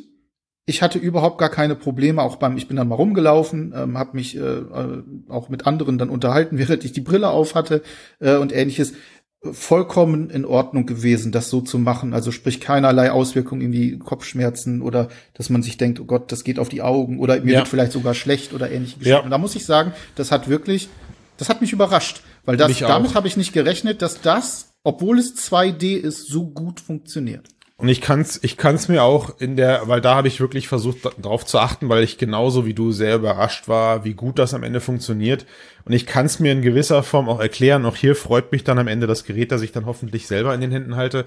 ich hatte überhaupt gar keine Probleme, auch beim, ich bin dann mal rumgelaufen, ähm, habe mich äh, äh, auch mit anderen dann unterhalten, während ich die Brille auf hatte äh, und ähnliches vollkommen in Ordnung gewesen, das so zu machen. Also sprich keinerlei Auswirkungen in die Kopfschmerzen oder dass man sich denkt, oh Gott, das geht auf die Augen oder mir ja. wird vielleicht sogar schlecht oder ähnliche Geschichten. Ja. Und da muss ich sagen, das hat wirklich, das hat mich überrascht, weil das, damit habe ich nicht gerechnet, dass das, obwohl es 2D ist, so gut funktioniert. Und ich kann's, ich kann's mir auch in der, weil da habe ich wirklich versucht, darauf zu achten, weil ich genauso wie du sehr überrascht war, wie gut das am Ende funktioniert. Und ich kann's mir in gewisser Form auch erklären. Auch hier freut mich dann am Ende das Gerät, das ich dann hoffentlich selber in den Händen halte.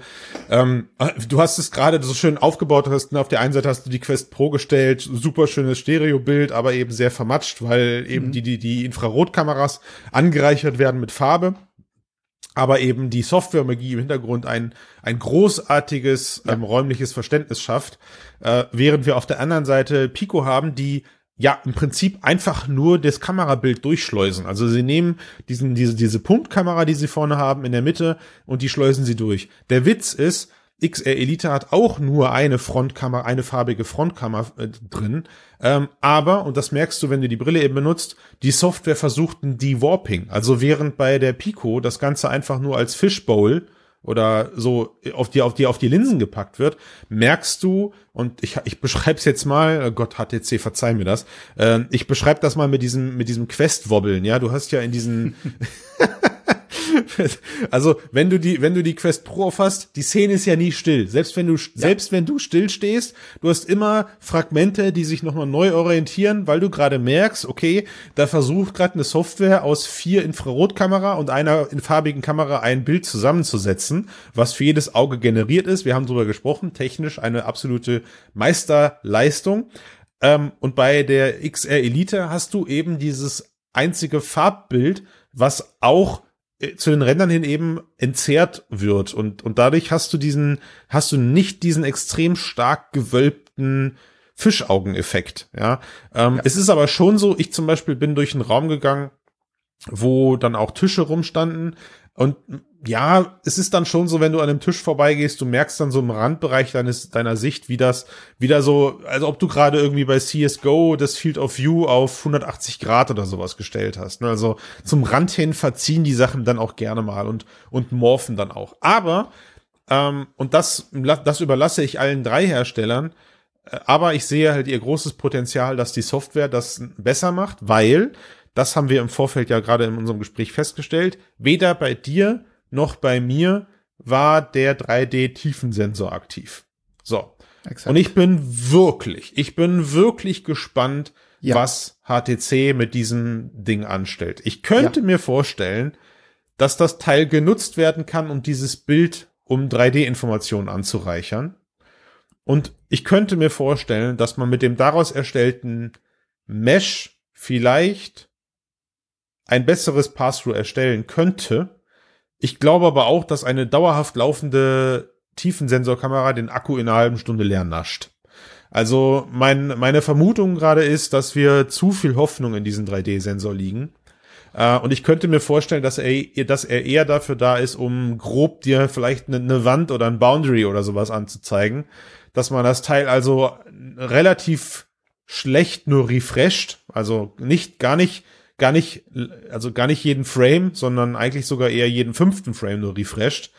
Ähm, du hast es gerade so schön aufgebaut. Hast, auf der einen Seite hast du die Quest Pro gestellt, super schönes Stereobild, aber eben sehr vermatscht, weil eben mhm. die, die, die Infrarotkameras angereichert werden mit Farbe aber eben die Software-Magie im Hintergrund ein, ein großartiges ja. ähm, räumliches Verständnis schafft, äh, während wir auf der anderen Seite Pico haben, die ja im Prinzip einfach nur das Kamerabild durchschleusen. Also sie nehmen diesen, diese, diese Punktkamera, die sie vorne haben, in der Mitte und die schleusen sie durch. Der Witz ist, XR Elite hat auch nur eine Frontkamera, eine farbige Frontkamera äh, drin. Ähm, aber, und das merkst du, wenn du die Brille eben benutzt, die Software versucht ein Dewarping. Also während bei der Pico das Ganze einfach nur als Fishbowl oder so auf die, auf die, auf die Linsen gepackt wird, merkst du, und ich, ich beschreibe es jetzt mal, oh Gott, HTC, verzeih mir das, äh, ich beschreibe das mal mit diesem, mit diesem Quest-Wobbeln, ja, du hast ja in diesen, also, wenn du die, wenn du die Quest Pro aufhast, die Szene ist ja nie still. Selbst wenn du, ja. selbst wenn du still stehst, du hast immer Fragmente, die sich nochmal neu orientieren, weil du gerade merkst, okay, da versucht gerade eine Software aus vier Infrarotkamera und einer in farbigen Kamera ein Bild zusammenzusetzen, was für jedes Auge generiert ist. Wir haben darüber gesprochen, technisch eine absolute Meisterleistung. Ähm, und bei der XR Elite hast du eben dieses einzige Farbbild, was auch zu den Rändern hin eben entzerrt wird. Und und dadurch hast du diesen hast du nicht diesen extrem stark gewölbten Fischaugeneffekt ja, ähm, ja. es ist aber schon so ich zum Beispiel bin durch einen Raum gegangen wo dann auch Tische rumstanden. Und ja, es ist dann schon so, wenn du an einem Tisch vorbeigehst, du merkst dann so im Randbereich deines, deiner Sicht, wie das wieder so, also ob du gerade irgendwie bei CSGO das Field of View auf 180 Grad oder sowas gestellt hast. Ne? Also zum Rand hin verziehen die Sachen dann auch gerne mal und, und morphen dann auch. Aber, ähm, und das, das überlasse ich allen drei Herstellern, äh, aber ich sehe halt ihr großes Potenzial, dass die Software das besser macht, weil, das haben wir im Vorfeld ja gerade in unserem Gespräch festgestellt, weder bei dir noch bei mir war der 3D-Tiefensensor aktiv. So. Exakt. Und ich bin wirklich, ich bin wirklich gespannt, ja. was HTC mit diesem Ding anstellt. Ich könnte ja. mir vorstellen, dass das Teil genutzt werden kann, um dieses Bild um 3D-Informationen anzureichern. Und ich könnte mir vorstellen, dass man mit dem daraus erstellten Mesh vielleicht ein besseres Pass-Through erstellen könnte, ich glaube aber auch, dass eine dauerhaft laufende Tiefensensorkamera den Akku in einer halben Stunde leer nascht. Also mein, meine Vermutung gerade ist, dass wir zu viel Hoffnung in diesen 3D-Sensor liegen. Äh, und ich könnte mir vorstellen, dass er, dass er eher dafür da ist, um grob dir vielleicht eine, eine Wand oder ein Boundary oder sowas anzuzeigen. Dass man das Teil also relativ schlecht nur refresht, also nicht, gar nicht gar nicht, also gar nicht jeden Frame, sondern eigentlich sogar eher jeden fünften Frame nur refreshed.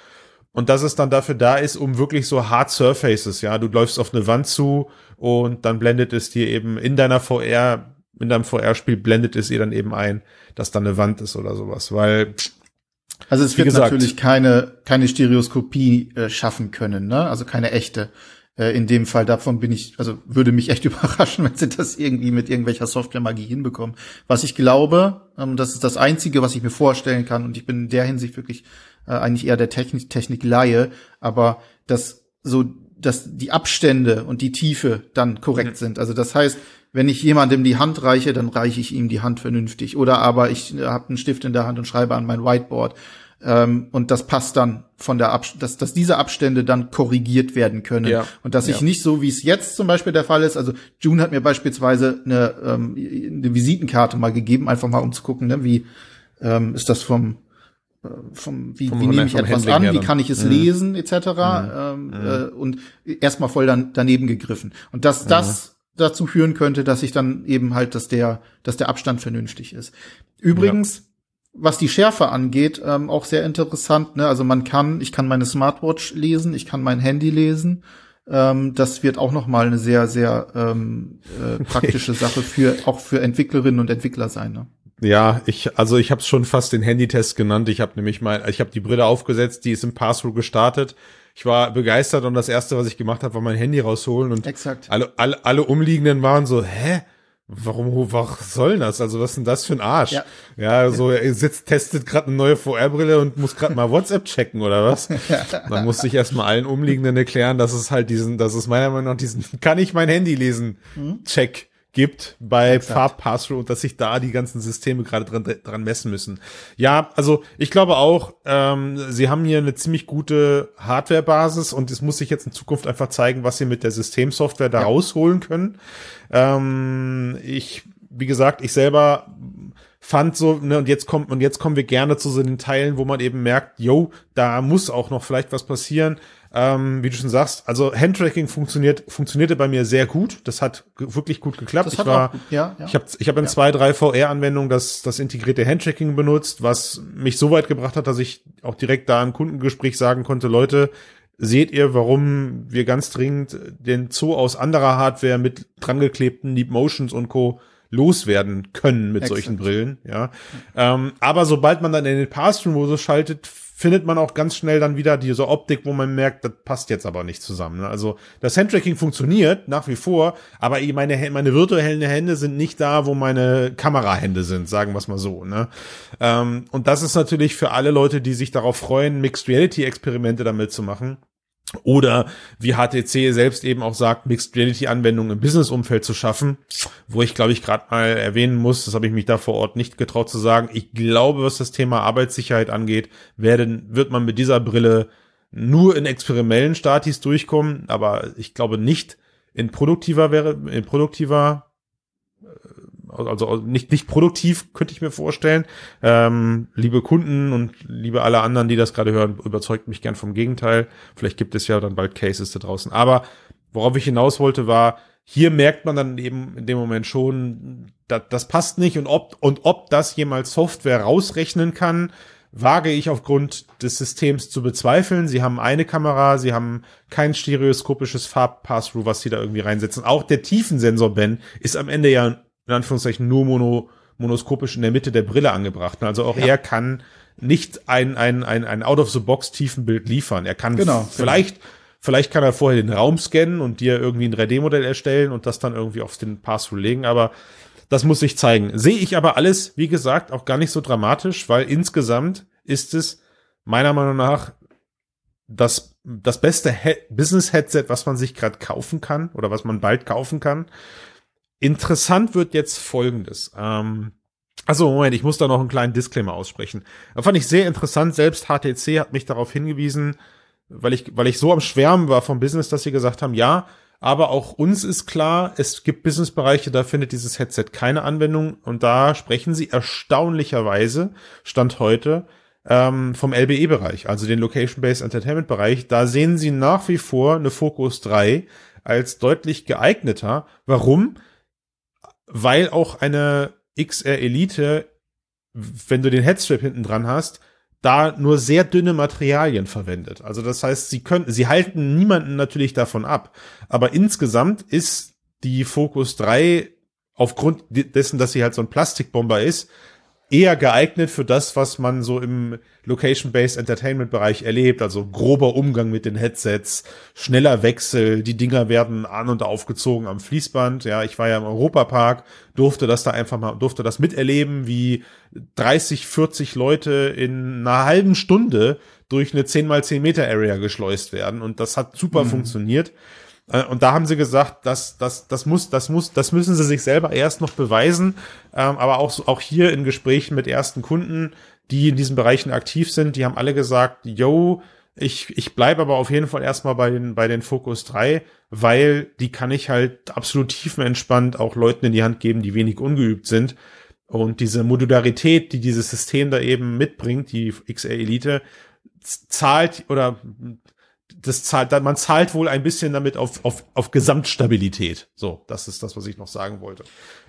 und dass es dann dafür da ist, um wirklich so Hard Surfaces, ja, du läufst auf eine Wand zu und dann blendet es dir eben in deiner VR, in deinem VR-Spiel blendet es ihr dann eben ein, dass da eine Wand ist oder sowas, weil also es wird gesagt, natürlich keine keine Stereoskopie äh, schaffen können, ne? Also keine echte. Äh, in dem Fall davon bin ich, also würde mich echt überraschen, wenn sie das irgendwie mit irgendwelcher Software-Magie hinbekommen. Was ich glaube, ähm, das ist das Einzige, was ich mir vorstellen kann, und ich bin in der Hinsicht wirklich äh, eigentlich eher der Technik, Technik-Laie, aber dass so, dass die Abstände und die Tiefe dann korrekt mhm. sind. Also das heißt, wenn ich jemandem die Hand reiche, dann reiche ich ihm die Hand vernünftig. Oder aber ich äh, habe einen Stift in der Hand und schreibe an mein Whiteboard. Ähm, und das passt dann von der Abst dass, dass diese Abstände dann korrigiert werden können. Ja. Und dass ich ja. nicht so, wie es jetzt zum Beispiel der Fall ist, also June hat mir beispielsweise eine, ähm, eine Visitenkarte mal gegeben, einfach mal um zu gucken, ne, wie ähm, ist das vom vom, wie, vom, wie nehme ich etwas an, wie kann ich es mhm. lesen, etc. Mhm. Ähm, mhm. Äh, und erstmal voll dann daneben gegriffen. Und dass das dazu führen könnte, dass ich dann eben halt, dass der, dass der Abstand vernünftig ist. Übrigens, ja. Was die Schärfe angeht, ähm, auch sehr interessant. Ne? Also man kann, ich kann meine Smartwatch lesen, ich kann mein Handy lesen. Ähm, das wird auch noch mal eine sehr, sehr ähm, äh, praktische Sache für auch für Entwicklerinnen und Entwickler sein. Ne? Ja, ich also ich habe es schon fast den Handytest genannt. Ich habe nämlich mal, ich habe die Brille aufgesetzt, die ist im Pass-through gestartet. Ich war begeistert und das erste, was ich gemacht habe, war mein Handy rausholen und Exakt. alle alle, alle umliegenden waren so, hä? Warum, was soll das? Also was ist denn das für ein Arsch? Ja, ja so er sitzt, testet gerade eine neue VR-Brille und muss gerade mal WhatsApp checken oder was? Dann musste ich erstmal allen Umliegenden erklären, dass es halt diesen, dass es meiner Meinung nach diesen, kann ich mein Handy lesen? Mhm. Check gibt bei Farbpassthrough und dass sich da die ganzen Systeme gerade dran, dran messen müssen. Ja, also ich glaube auch, ähm, sie haben hier eine ziemlich gute Hardware-Basis und es muss sich jetzt in Zukunft einfach zeigen, was sie mit der Systemsoftware da ja. rausholen können. Ähm, ich, wie gesagt, ich selber fand so, ne, und jetzt kommt, und jetzt kommen wir gerne zu so den Teilen, wo man eben merkt, yo, da muss auch noch vielleicht was passieren. Ähm, wie du schon sagst, also Handtracking funktioniert, funktionierte bei mir sehr gut. Das hat wirklich gut geklappt. ich war, gut, ja, ja. ich habe ich hab in ja. zwei, drei VR-Anwendungen das, das integrierte Handtracking benutzt, was mich so weit gebracht hat, dass ich auch direkt da im Kundengespräch sagen konnte, Leute, seht ihr, warum wir ganz dringend den Zoo aus anderer Hardware mit drangeklebten Deep Motions und Co loswerden können mit Exakt. solchen Brillen, ja. Ähm, aber sobald man dann in den Pass-Through-Modus schaltet, findet man auch ganz schnell dann wieder diese Optik, wo man merkt, das passt jetzt aber nicht zusammen. Ne? Also das Handtracking funktioniert nach wie vor, aber meine, meine virtuellen Hände sind nicht da, wo meine Kamerahände sind, sagen wir es mal so. Ne? Ähm, und das ist natürlich für alle Leute, die sich darauf freuen, Mixed Reality Experimente damit zu machen, oder wie HTC selbst eben auch sagt, Mixed Reality Anwendungen im Business-Umfeld zu schaffen, wo ich glaube ich gerade mal erwähnen muss, das habe ich mich da vor Ort nicht getraut zu sagen. Ich glaube, was das Thema Arbeitssicherheit angeht, werden, wird man mit dieser Brille nur in experimentellen Statis durchkommen, aber ich glaube nicht in produktiver wäre, in produktiver also nicht, nicht produktiv, könnte ich mir vorstellen. Ähm, liebe Kunden und liebe alle anderen, die das gerade hören, überzeugt mich gern vom Gegenteil. Vielleicht gibt es ja dann bald Cases da draußen. Aber worauf ich hinaus wollte, war, hier merkt man dann eben in dem Moment schon, das, das passt nicht und ob, und ob das jemals Software rausrechnen kann, wage ich aufgrund des Systems zu bezweifeln. Sie haben eine Kamera, sie haben kein stereoskopisches Farbpass-Through, was sie da irgendwie reinsetzen. Auch der Tiefensensor Ben ist am Ende ja in Anführungszeichen nur mono, monoskopisch in der Mitte der Brille angebracht. Also auch ja. er kann nicht ein, ein, ein, ein Out-of-the-Box-Tiefenbild liefern. Er kann genau, vielleicht, genau. vielleicht kann er vorher den Raum scannen und dir irgendwie ein 3D-Modell erstellen und das dann irgendwie auf den Pass-Through legen, aber das muss sich zeigen. Sehe ich aber alles, wie gesagt, auch gar nicht so dramatisch, weil insgesamt ist es meiner Meinung nach das, das beste Business-Headset, was man sich gerade kaufen kann oder was man bald kaufen kann. Interessant wird jetzt Folgendes. Ähm, also Moment, ich muss da noch einen kleinen Disclaimer aussprechen. Da fand ich sehr interessant. Selbst HTC hat mich darauf hingewiesen, weil ich, weil ich so am Schwärmen war vom Business, dass sie gesagt haben, ja, aber auch uns ist klar, es gibt Businessbereiche, da findet dieses Headset keine Anwendung und da sprechen sie erstaunlicherweise, Stand heute, ähm, vom LBE-Bereich, also den Location-Based Entertainment-Bereich. Da sehen sie nach wie vor eine Focus 3 als deutlich geeigneter. Warum? Weil auch eine XR Elite, wenn du den Headstrap hinten dran hast, da nur sehr dünne Materialien verwendet. Also das heißt, sie können, sie halten niemanden natürlich davon ab. Aber insgesamt ist die Focus 3 aufgrund dessen, dass sie halt so ein Plastikbomber ist, eher geeignet für das, was man so im Location-Based Entertainment-Bereich erlebt. Also grober Umgang mit den Headsets, schneller Wechsel, die Dinger werden an- und aufgezogen am Fließband. Ja, ich war ja im Europapark, durfte das da einfach mal, durfte das miterleben, wie 30, 40 Leute in einer halben Stunde durch eine 10 mal 10 Meter Area geschleust werden. Und das hat super mhm. funktioniert. Äh, und da haben sie gesagt, dass das, das muss, das muss, das müssen sie sich selber erst noch beweisen. Ähm, aber auch, auch hier in Gesprächen mit ersten Kunden, die in diesen Bereichen aktiv sind, die haben alle gesagt, yo, ich, ich bleibe aber auf jeden Fall erstmal bei den, bei den Focus 3, weil die kann ich halt absolut tiefenentspannt auch Leuten in die Hand geben, die wenig ungeübt sind. Und diese Modularität, die dieses System da eben mitbringt, die XR Elite, zahlt oder das zahlt, man zahlt wohl ein bisschen damit auf, auf, auf Gesamtstabilität. So, das ist das, was ich noch sagen wollte.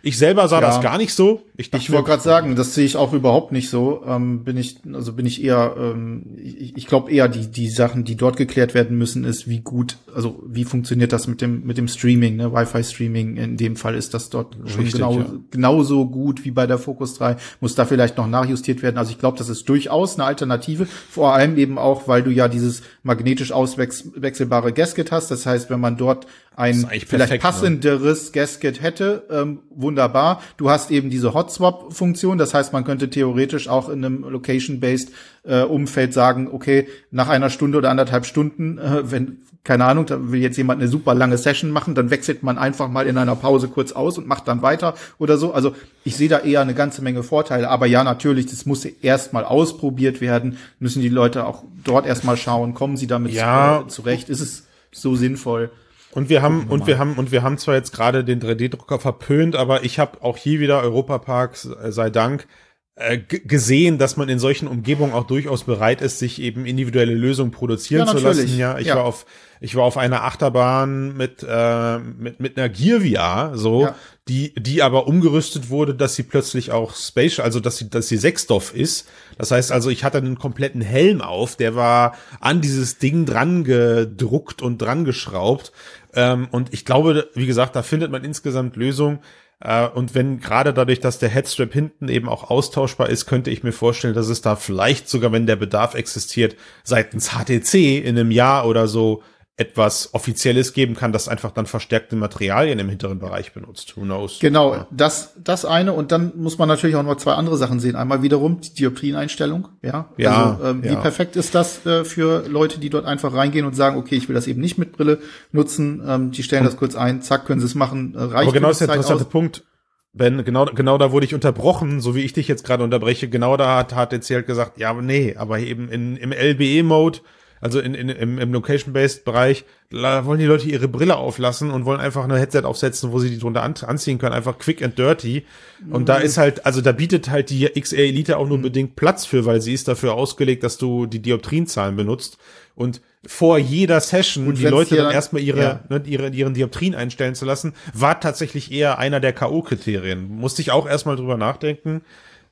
Ich selber sah ja, das gar nicht so. Ich, ich wollte gerade sagen, das sehe ich auch überhaupt nicht so. Ähm, bin ich, also bin ich eher, ähm, ich, ich glaube eher die die Sachen, die dort geklärt werden müssen, ist wie gut, also wie funktioniert das mit dem mit dem Streaming, ne? Wi-Fi-Streaming. In dem Fall ist das dort Richtig, schon genau ja. genauso gut wie bei der Focus 3. Muss da vielleicht noch nachjustiert werden. Also ich glaube, das ist durchaus eine Alternative. Vor allem eben auch, weil du ja dieses magnetisch auswechselbare Gasket hast. Das heißt, wenn man dort ein vielleicht perfekt, ne? passenderes ne? Gasket hätte, ähm, wunderbar. Du hast eben diese Hot-Swap-Funktion, das heißt, man könnte theoretisch auch in einem Location-based äh, Umfeld sagen, okay, nach einer Stunde oder anderthalb Stunden, äh, wenn keine Ahnung, da will jetzt jemand eine super lange Session machen, dann wechselt man einfach mal in einer Pause kurz aus und macht dann weiter oder so. Also ich sehe da eher eine ganze Menge Vorteile. Aber ja, natürlich, das muss erstmal ausprobiert werden. Müssen die Leute auch dort erstmal schauen, kommen sie damit ja. zurecht? Ist es so sinnvoll? Und wir haben und wir haben und wir haben zwar jetzt gerade den 3D-Drucker verpönt, aber ich habe auch hier wieder Europapark äh, sei Dank äh, gesehen, dass man in solchen Umgebungen auch durchaus bereit ist, sich eben individuelle Lösungen produzieren ja, zu lassen. Ja, ich ja. war auf ich war auf einer Achterbahn mit äh, mit mit einer Gear VR, so ja. die die aber umgerüstet wurde, dass sie plötzlich auch spatial, also dass sie dass sie Sechsstoff ist. Das heißt also, ich hatte einen kompletten Helm auf, der war an dieses Ding dran gedruckt und dran geschraubt. Ähm, und ich glaube, wie gesagt, da findet man insgesamt Lösungen. Äh, und wenn gerade dadurch, dass der Headstrap hinten eben auch austauschbar ist, könnte ich mir vorstellen, dass es da vielleicht sogar, wenn der Bedarf existiert, seitens HTC in einem Jahr oder so etwas Offizielles geben kann, das einfach dann verstärkte Materialien im hinteren Bereich benutzt. Who knows? Genau, ja. das, das eine. Und dann muss man natürlich auch noch zwei andere Sachen sehen. Einmal wiederum die Dioptrieneinstellung. Ja. ja, also, ähm, ja. Wie perfekt ist das äh, für Leute, die dort einfach reingehen und sagen, okay, ich will das eben nicht mit Brille nutzen. Ähm, die stellen und, das kurz ein, zack, können sie es machen. Äh, reicht aber genau ist der interessante aus. Punkt. Ben, genau, genau da wurde ich unterbrochen, so wie ich dich jetzt gerade unterbreche. Genau da hat, hat HTC halt gesagt, ja, nee, aber eben in, im LBE-Mode also in, in, im, im Location-Based-Bereich, wollen die Leute ihre Brille auflassen und wollen einfach eine Headset aufsetzen, wo sie die drunter an, anziehen können, einfach quick and dirty. Und mhm. da ist halt, also da bietet halt die XR Elite auch nur mhm. bedingt Platz für, weil sie ist dafür ausgelegt, dass du die Dioptrienzahlen benutzt. Und vor jeder Session und die Leute dann, dann erstmal ihre, ja. ne, ihre, ihren Dioptrien einstellen zu lassen, war tatsächlich eher einer der K.O.-Kriterien. Musste ich auch erstmal drüber nachdenken.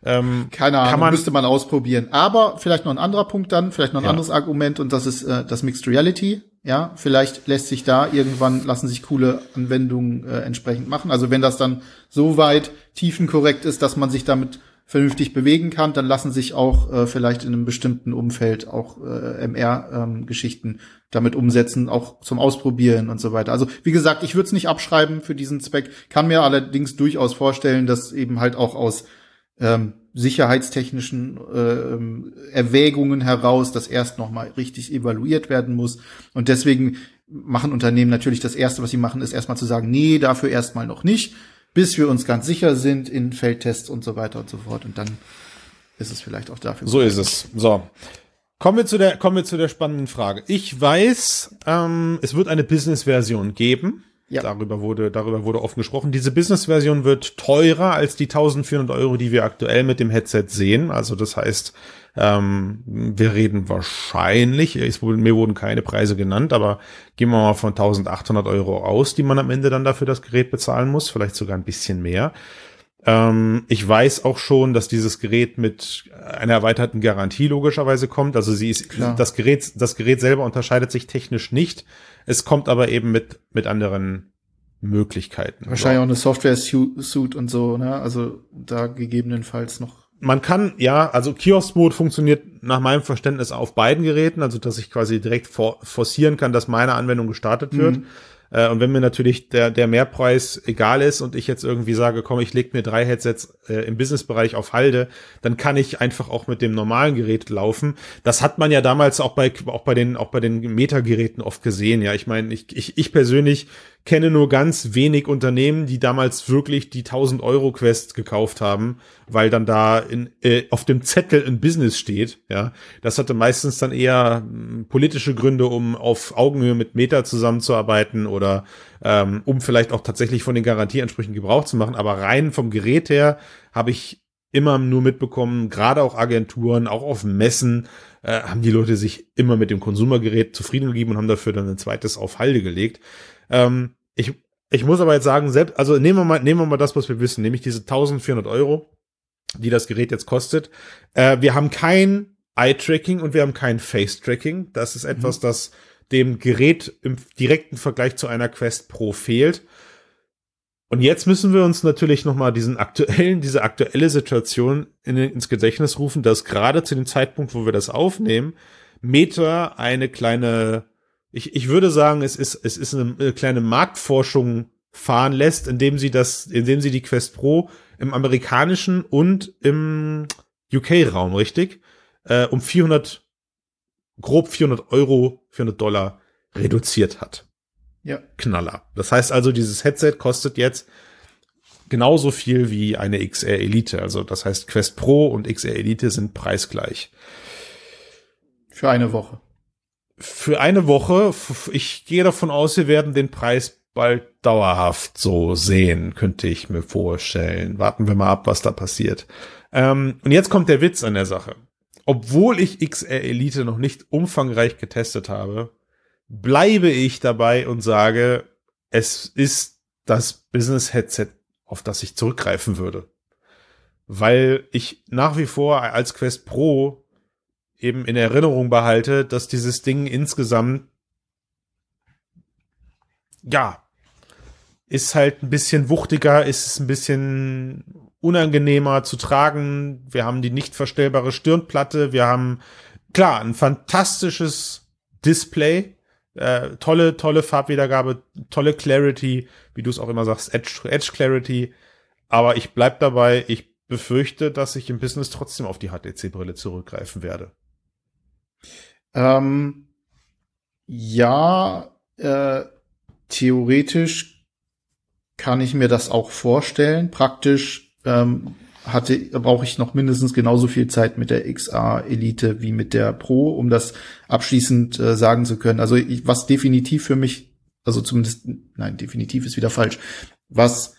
Ähm, Keine Ahnung, man, müsste man ausprobieren. Aber vielleicht noch ein anderer Punkt dann, vielleicht noch ein ja. anderes Argument und das ist äh, das Mixed Reality. Ja, vielleicht lässt sich da irgendwann, lassen sich coole Anwendungen äh, entsprechend machen. Also wenn das dann so weit tiefenkorrekt ist, dass man sich damit vernünftig bewegen kann, dann lassen sich auch äh, vielleicht in einem bestimmten Umfeld auch äh, MR-Geschichten ähm, damit umsetzen, auch zum Ausprobieren und so weiter. Also wie gesagt, ich würde es nicht abschreiben für diesen Zweck, kann mir allerdings durchaus vorstellen, dass eben halt auch aus ähm, sicherheitstechnischen äh, Erwägungen heraus, dass erst noch mal richtig evaluiert werden muss. Und deswegen machen Unternehmen natürlich das Erste, was sie machen, ist erstmal zu sagen, nee, dafür erstmal noch nicht, bis wir uns ganz sicher sind in Feldtests und so weiter und so fort. Und dann ist es vielleicht auch dafür. So ist es. So. Kommen wir zu der, kommen wir zu der spannenden Frage. Ich weiß, ähm, es wird eine Business-Version geben. Ja. Darüber wurde, darüber wurde offen gesprochen. Diese Business-Version wird teurer als die 1400 Euro, die wir aktuell mit dem Headset sehen. Also das heißt, ähm, wir reden wahrscheinlich, es, mir wurden keine Preise genannt, aber gehen wir mal von 1800 Euro aus, die man am Ende dann dafür das Gerät bezahlen muss. Vielleicht sogar ein bisschen mehr. Ähm, ich weiß auch schon, dass dieses Gerät mit einer erweiterten Garantie logischerweise kommt. Also sie ist, Klar. das Gerät, das Gerät selber unterscheidet sich technisch nicht. Es kommt aber eben mit, mit anderen Möglichkeiten. Wahrscheinlich so. auch eine Software-Suite und so, ne? Also da gegebenenfalls noch. Man kann, ja, also Kiosk-Mode funktioniert nach meinem Verständnis auf beiden Geräten, also dass ich quasi direkt for forcieren kann, dass meine Anwendung gestartet wird. Mhm. Äh, und wenn mir natürlich der, der Mehrpreis egal ist und ich jetzt irgendwie sage, komm, ich leg mir drei Headsets äh, im Businessbereich auf Halde, dann kann ich einfach auch mit dem normalen Gerät laufen. Das hat man ja damals auch bei, auch bei den, auch bei den Meta-Geräten oft gesehen. Ja, ich meine, ich, ich, ich persönlich kenne nur ganz wenig Unternehmen, die damals wirklich die 1000 Euro Quest gekauft haben, weil dann da in, äh, auf dem Zettel ein Business steht. Ja, das hatte meistens dann eher hm, politische Gründe, um auf Augenhöhe mit Meta zusammenzuarbeiten oder ähm, um vielleicht auch tatsächlich von den Garantieansprüchen Gebrauch zu machen. Aber rein vom Gerät her habe ich immer nur mitbekommen, gerade auch Agenturen, auch auf Messen, äh, haben die Leute sich immer mit dem Konsumergerät zufrieden gegeben und haben dafür dann ein zweites auf Halde gelegt. Ähm, ich, ich muss aber jetzt sagen, selbst, also nehmen wir mal, nehmen wir mal das, was wir wissen, nämlich diese 1400 Euro, die das Gerät jetzt kostet. Äh, wir haben kein Eye-Tracking und wir haben kein Face-Tracking. Das ist etwas, mhm. das dem Gerät im direkten Vergleich zu einer Quest Pro fehlt. Und jetzt müssen wir uns natürlich noch mal diesen aktuellen, diese aktuelle Situation in, ins Gedächtnis rufen, dass gerade zu dem Zeitpunkt, wo wir das aufnehmen, Meta eine kleine ich, ich würde sagen, es ist, es ist eine kleine Marktforschung fahren lässt, indem sie das, indem sie die Quest Pro im amerikanischen und im UK-Raum, richtig, äh, um 400, grob 400 Euro, 400 Dollar reduziert hat. Ja. Knaller. Das heißt also, dieses Headset kostet jetzt genauso viel wie eine XR Elite. Also das heißt, Quest Pro und XR Elite sind preisgleich. Für eine Woche für eine Woche. Ich gehe davon aus, wir werden den Preis bald dauerhaft so sehen, könnte ich mir vorstellen. Warten wir mal ab, was da passiert. Ähm, und jetzt kommt der Witz an der Sache. Obwohl ich XR Elite noch nicht umfangreich getestet habe, bleibe ich dabei und sage, es ist das Business Headset, auf das ich zurückgreifen würde. Weil ich nach wie vor als Quest Pro eben in Erinnerung behalte, dass dieses Ding insgesamt ja ist halt ein bisschen wuchtiger, ist es ein bisschen unangenehmer zu tragen. Wir haben die nicht verstellbare Stirnplatte, wir haben klar ein fantastisches Display, äh, tolle tolle Farbwiedergabe, tolle Clarity, wie du es auch immer sagst, Edge, Edge Clarity. Aber ich bleib dabei, ich befürchte, dass ich im Business trotzdem auf die HTC-Brille zurückgreifen werde. Ähm, ja, äh, theoretisch kann ich mir das auch vorstellen. Praktisch ähm, hatte brauche ich noch mindestens genauso viel Zeit mit der XA Elite wie mit der Pro, um das abschließend äh, sagen zu können. Also ich, was definitiv für mich, also zumindest, nein, definitiv ist wieder falsch, was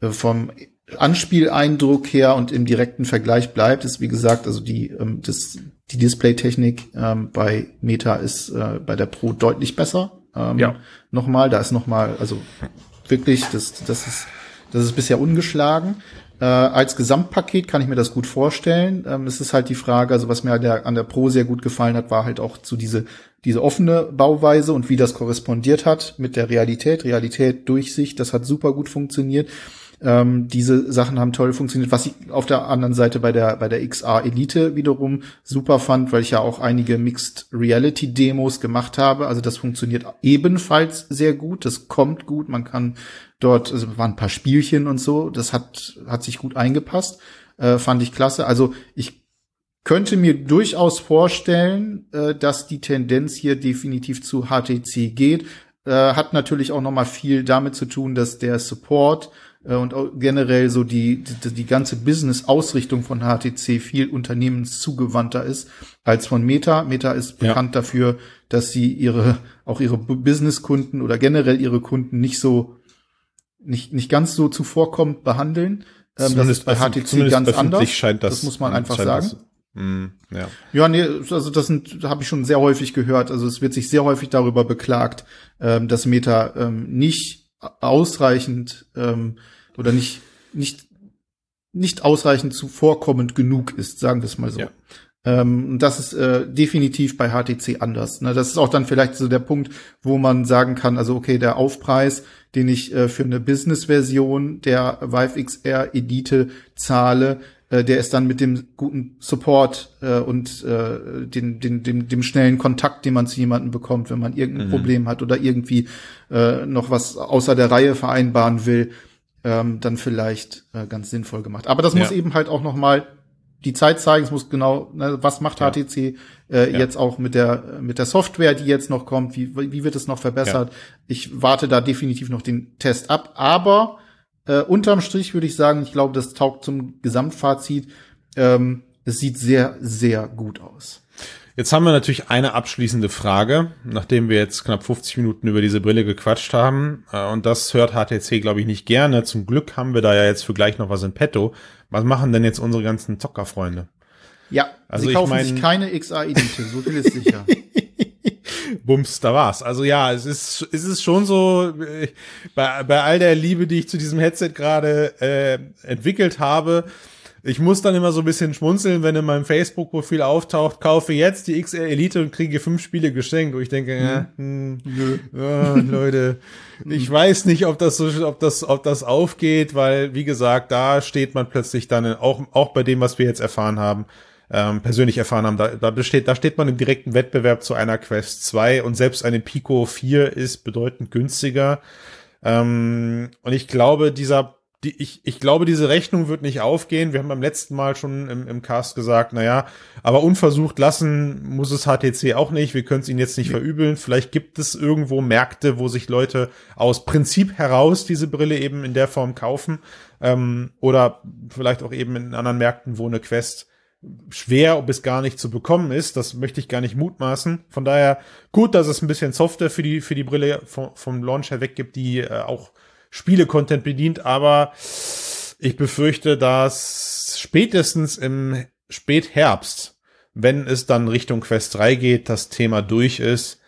äh, vom Anspieleindruck her und im direkten Vergleich bleibt, ist wie gesagt, also die, ähm, das, die Displaytechnik ähm, bei Meta ist äh, bei der Pro deutlich besser. Ähm, ja. Nochmal, da ist nochmal, also wirklich, das, das ist, das ist bisher ungeschlagen. Äh, als Gesamtpaket kann ich mir das gut vorstellen. Ähm, es ist halt die Frage, also was mir der, an der Pro sehr gut gefallen hat, war halt auch so diese, diese offene Bauweise und wie das korrespondiert hat mit der Realität. Realität, Durchsicht, das hat super gut funktioniert. Ähm, diese Sachen haben toll funktioniert. Was ich auf der anderen Seite bei der, bei der XR Elite wiederum super fand, weil ich ja auch einige Mixed Reality Demos gemacht habe. Also das funktioniert ebenfalls sehr gut. Das kommt gut. Man kann dort, also waren ein paar Spielchen und so. Das hat, hat sich gut eingepasst. Äh, fand ich klasse. Also ich könnte mir durchaus vorstellen, äh, dass die Tendenz hier definitiv zu HTC geht. Äh, hat natürlich auch noch mal viel damit zu tun, dass der Support und generell so die, die, die ganze Business-Ausrichtung von HTC viel unternehmenszugewandter ist als von Meta. Meta ist bekannt ja. dafür, dass sie ihre, auch ihre Business-Kunden oder generell ihre Kunden nicht so, nicht, nicht ganz so zuvorkommend behandeln. Ähm, das ist bei HTC ganz anders. Scheint das, das muss man einfach sagen. Das, mm, ja. ja, nee, also das sind, habe ich schon sehr häufig gehört. Also es wird sich sehr häufig darüber beklagt, ähm, dass Meta ähm, nicht ausreichend ähm, oder nicht nicht nicht ausreichend zuvorkommend genug ist, sagen wir es mal so. Ja. Ähm, das ist äh, definitiv bei HTC anders. Ne? Das ist auch dann vielleicht so der Punkt, wo man sagen kann, also okay, der Aufpreis, den ich äh, für eine Business-Version der Vive XR Edite zahle, äh, der ist dann mit dem guten Support äh, und äh, den, den, dem, dem schnellen Kontakt, den man zu jemandem bekommt, wenn man irgendein mhm. Problem hat oder irgendwie äh, noch was außer der Reihe vereinbaren will, ähm, dann vielleicht äh, ganz sinnvoll gemacht. Aber das ja. muss eben halt auch noch mal die Zeit zeigen. Es muss genau, ne, was macht ja. HTC äh, ja. jetzt auch mit der mit der Software, die jetzt noch kommt. Wie wie wird es noch verbessert? Ja. Ich warte da definitiv noch den Test ab. Aber äh, unterm Strich würde ich sagen, ich glaube, das taugt zum Gesamtfazit. Ähm, es sieht sehr sehr gut aus. Jetzt haben wir natürlich eine abschließende Frage, nachdem wir jetzt knapp 50 Minuten über diese Brille gequatscht haben. Äh, und das hört HTC, glaube ich, nicht gerne. Zum Glück haben wir da ja jetzt für gleich noch was in petto. Was machen denn jetzt unsere ganzen Zockerfreunde? Ja, also sie kaufen ich mein, sich keine XA-Edite, so viel ist sicher. Bums, da war's. Also ja, es ist, es ist schon so, äh, bei, bei all der Liebe, die ich zu diesem Headset gerade äh, entwickelt habe, ich muss dann immer so ein bisschen schmunzeln, wenn in meinem Facebook-Profil auftaucht, kaufe jetzt die XR Elite und kriege fünf Spiele geschenkt. Und ich denke, hm. ja, hm, oh, Leute, ich weiß nicht, ob das so, ob das, ob das aufgeht, weil, wie gesagt, da steht man plötzlich dann auch, auch bei dem, was wir jetzt erfahren haben, ähm, persönlich erfahren haben, da, da besteht, da steht man im direkten Wettbewerb zu einer Quest 2 und selbst eine Pico 4 ist bedeutend günstiger. Ähm, und ich glaube, dieser die, ich, ich glaube, diese Rechnung wird nicht aufgehen. Wir haben beim letzten Mal schon im, im Cast gesagt, naja, aber unversucht lassen muss es HTC auch nicht. Wir können es ihnen jetzt nicht verübeln. Vielleicht gibt es irgendwo Märkte, wo sich Leute aus Prinzip heraus diese Brille eben in der Form kaufen. Ähm, oder vielleicht auch eben in anderen Märkten, wo eine Quest schwer bis gar nicht zu bekommen ist. Das möchte ich gar nicht mutmaßen. Von daher gut, dass es ein bisschen Software für die, für die Brille vom, vom Launch her weg gibt, die äh, auch Spiele-Content bedient, aber ich befürchte, dass spätestens im Spätherbst, wenn es dann Richtung Quest 3 geht, das Thema durch ist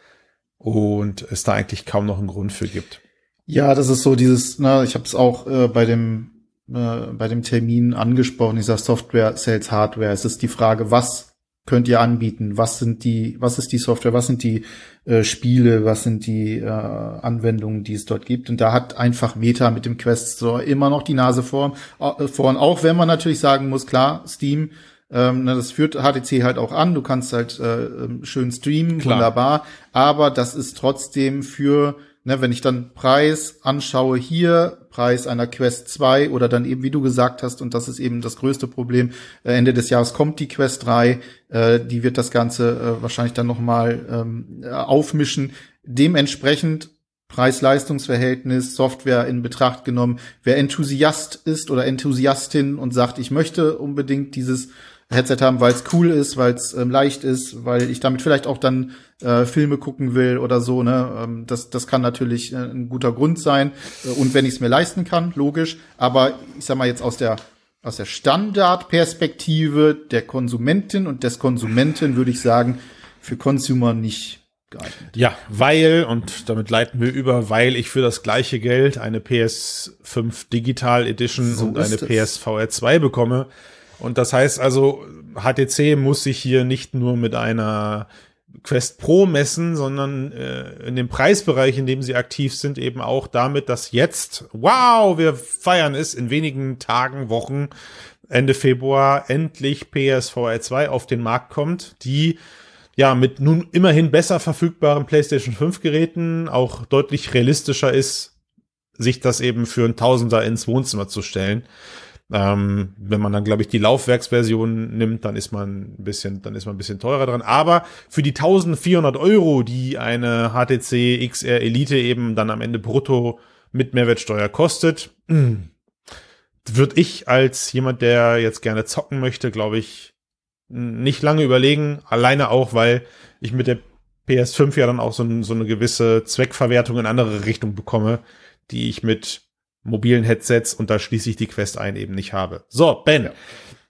und es da eigentlich kaum noch einen Grund für gibt. Ja, das ist so dieses, na, ich habe es auch äh, bei dem äh, bei dem Termin angesprochen, dieser Software Sales Hardware. Es ist die Frage, was könnt ihr anbieten? Was sind die, was ist die Software? Was sind die äh, Spiele? Was sind die äh, Anwendungen, die es dort gibt? Und da hat einfach Meta mit dem Quest Store immer noch die Nase vor, äh, vorn. Auch wenn man natürlich sagen muss, klar, Steam, ähm, das führt HTC halt auch an. Du kannst halt äh, ähm, schön streamen, klar. wunderbar. Aber das ist trotzdem für Ne, wenn ich dann Preis anschaue hier, Preis einer Quest 2 oder dann eben, wie du gesagt hast, und das ist eben das größte Problem, äh, Ende des Jahres kommt die Quest 3, äh, die wird das Ganze äh, wahrscheinlich dann nochmal ähm, aufmischen. Dementsprechend Preis-Leistungs-Verhältnis, Software in Betracht genommen. Wer Enthusiast ist oder Enthusiastin und sagt, ich möchte unbedingt dieses Headset haben, weil es cool ist, weil es ähm, leicht ist, weil ich damit vielleicht auch dann äh, Filme gucken will oder so. Ne, ähm, das das kann natürlich äh, ein guter Grund sein äh, und wenn ich es mir leisten kann, logisch. Aber ich sag mal jetzt aus der aus der Standardperspektive der Konsumentin und des Konsumenten würde ich sagen, für Consumer nicht geeignet. Ja, weil, und damit leiten wir über, weil ich für das gleiche Geld eine PS5 Digital Edition so und eine PSVR 2 bekomme, und das heißt also, HTC muss sich hier nicht nur mit einer Quest Pro messen, sondern äh, in dem Preisbereich, in dem sie aktiv sind, eben auch damit, dass jetzt, wow, wir feiern es in wenigen Tagen, Wochen, Ende Februar endlich PSVR 2 auf den Markt kommt, die ja mit nun immerhin besser verfügbaren PlayStation 5 Geräten auch deutlich realistischer ist, sich das eben für ein Tausender ins Wohnzimmer zu stellen. Ähm, wenn man dann, glaube ich, die Laufwerksversion nimmt, dann ist man ein bisschen, dann ist man ein bisschen teurer dran. Aber für die 1400 Euro, die eine HTC XR Elite eben dann am Ende brutto mit Mehrwertsteuer kostet, würde ich als jemand, der jetzt gerne zocken möchte, glaube ich, nicht lange überlegen. Alleine auch, weil ich mit der PS5 ja dann auch so, so eine gewisse Zweckverwertung in andere Richtung bekomme, die ich mit mobilen Headsets und da schließe ich die Quest ein eben nicht habe. So, Ben. Ja.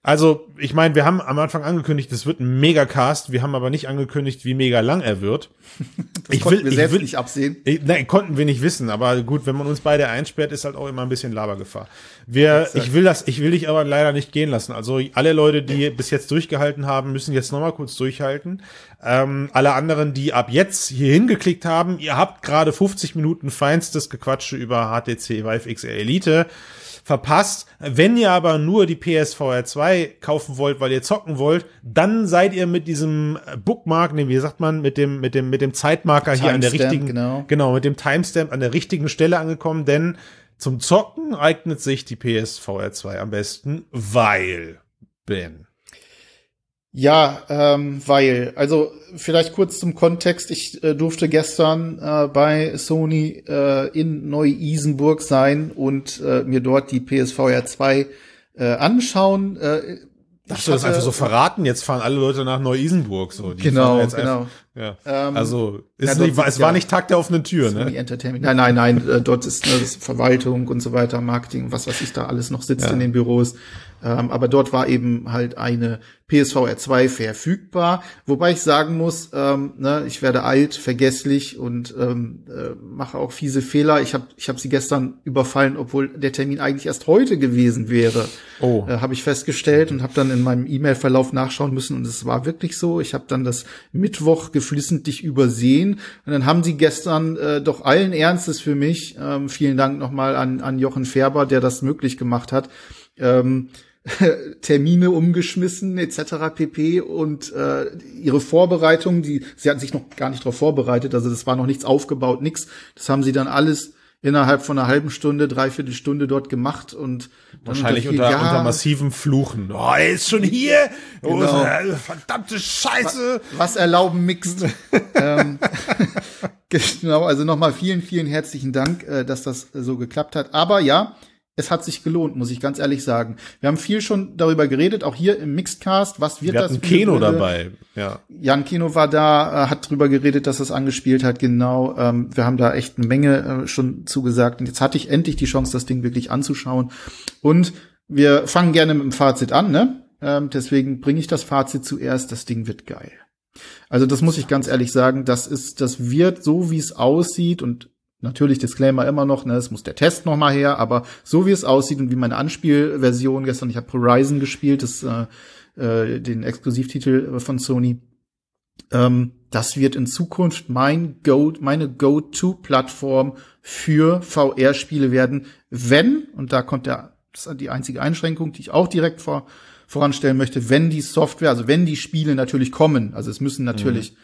Also, ich meine, wir haben am Anfang angekündigt, es wird ein Megacast. Wir haben aber nicht angekündigt, wie mega lang er wird. Das ich konnten will, wir selbst will, nicht absehen. Ich, nein, konnten wir nicht wissen, aber gut, wenn man uns beide einsperrt, ist halt auch immer ein bisschen Labergefahr. Wir, Exakt. ich will das, ich will dich aber leider nicht gehen lassen. Also alle Leute, die bis jetzt durchgehalten haben, müssen jetzt nochmal kurz durchhalten. Ähm, alle anderen, die ab jetzt hier hingeklickt haben, ihr habt gerade 50 Minuten feinstes Gequatsche über HTC Vive XR Elite verpasst. Wenn ihr aber nur die PSVR 2 kaufen wollt, weil ihr zocken wollt, dann seid ihr mit diesem Bookmark, nee, wie sagt man, mit dem, mit dem, mit dem Zeitmarker hier an der richtigen, genau. genau, mit dem Timestamp an der richtigen Stelle angekommen, denn zum Zocken eignet sich die PSVR 2 am besten, weil, Ben. Ja, ähm, weil, also vielleicht kurz zum Kontext. Ich äh, durfte gestern äh, bei Sony äh, in Neu-Isenburg sein und äh, mir dort die PSVR 2 äh, anschauen. Äh, Darfst du das einfach so verraten? Jetzt fahren alle Leute nach Neu-Isenburg, so. Die Genau, jetzt genau. Einfach, ja. Ähm, also, ist ja, nicht, es war ja- nicht Tag der offenen Tür, Sony ne? Entertainment. Nein, nein, nein, äh, dort ist, ne, ist Verwaltung und so weiter, Marketing, was weiß ich da alles noch sitzt in den Büros. Ähm, aber dort war eben halt eine PSVR 2 verfügbar, wobei ich sagen muss, ähm, ne, ich werde alt, vergesslich und ähm, äh, mache auch fiese Fehler. Ich habe ich hab sie gestern überfallen, obwohl der Termin eigentlich erst heute gewesen wäre. Oh. Äh, habe ich festgestellt und habe dann in meinem E-Mail-Verlauf nachschauen müssen und es war wirklich so. Ich habe dann das Mittwoch geflissentlich übersehen und dann haben sie gestern äh, doch allen Ernstes für mich, ähm, vielen Dank nochmal an, an Jochen Färber, der das möglich gemacht hat, ähm, Termine umgeschmissen etc. pp. und äh, ihre Vorbereitung, die sie hatten sich noch gar nicht darauf vorbereitet, also das war noch nichts aufgebaut, nix. Das haben sie dann alles innerhalb von einer halben Stunde, dreiviertel Stunde dort gemacht und Wahrscheinlich unter, ja, unter massiven Fluchen. Oh, er ist schon hier! Oh, Genau. äh, verdammte Scheiße! was erlauben mixt. ähm, genau, also nochmal vielen, vielen herzlichen Dank, äh, dass das so geklappt hat. Aber ja, es hat sich gelohnt, muss ich ganz ehrlich sagen. Wir haben viel schon darüber geredet, auch hier im Mixedcast. Was wird Wir das? Keno Brille? dabei, ja. Jan Kino war da, äh, hat drüber geredet, dass es angespielt hat, genau. Ähm, wir haben da echt eine Menge äh, schon zugesagt. Und jetzt hatte ich endlich die Chance, das Ding wirklich anzuschauen. Und wir fangen gerne mit dem Fazit an, ne? Ähm, deswegen bringe ich das Fazit zuerst. Das Ding wird geil. Also das muss ich ganz ehrlich sagen, das ist, das wird so, wie es aussieht und natürlich Disclaimer immer noch, ne, es muss der Test noch mal her, aber so wie es aussieht und wie meine Anspielversion gestern, ich habe Horizon gespielt, das äh, äh, den Exklusivtitel von Sony. Ähm, das wird in Zukunft mein Go, meine Go-To-Plattform für VR-Spiele werden, wenn, und da kommt der, das ist die einzige Einschränkung, die ich auch direkt vor, voranstellen möchte, wenn die Software, also wenn die Spiele natürlich kommen, also es müssen natürlich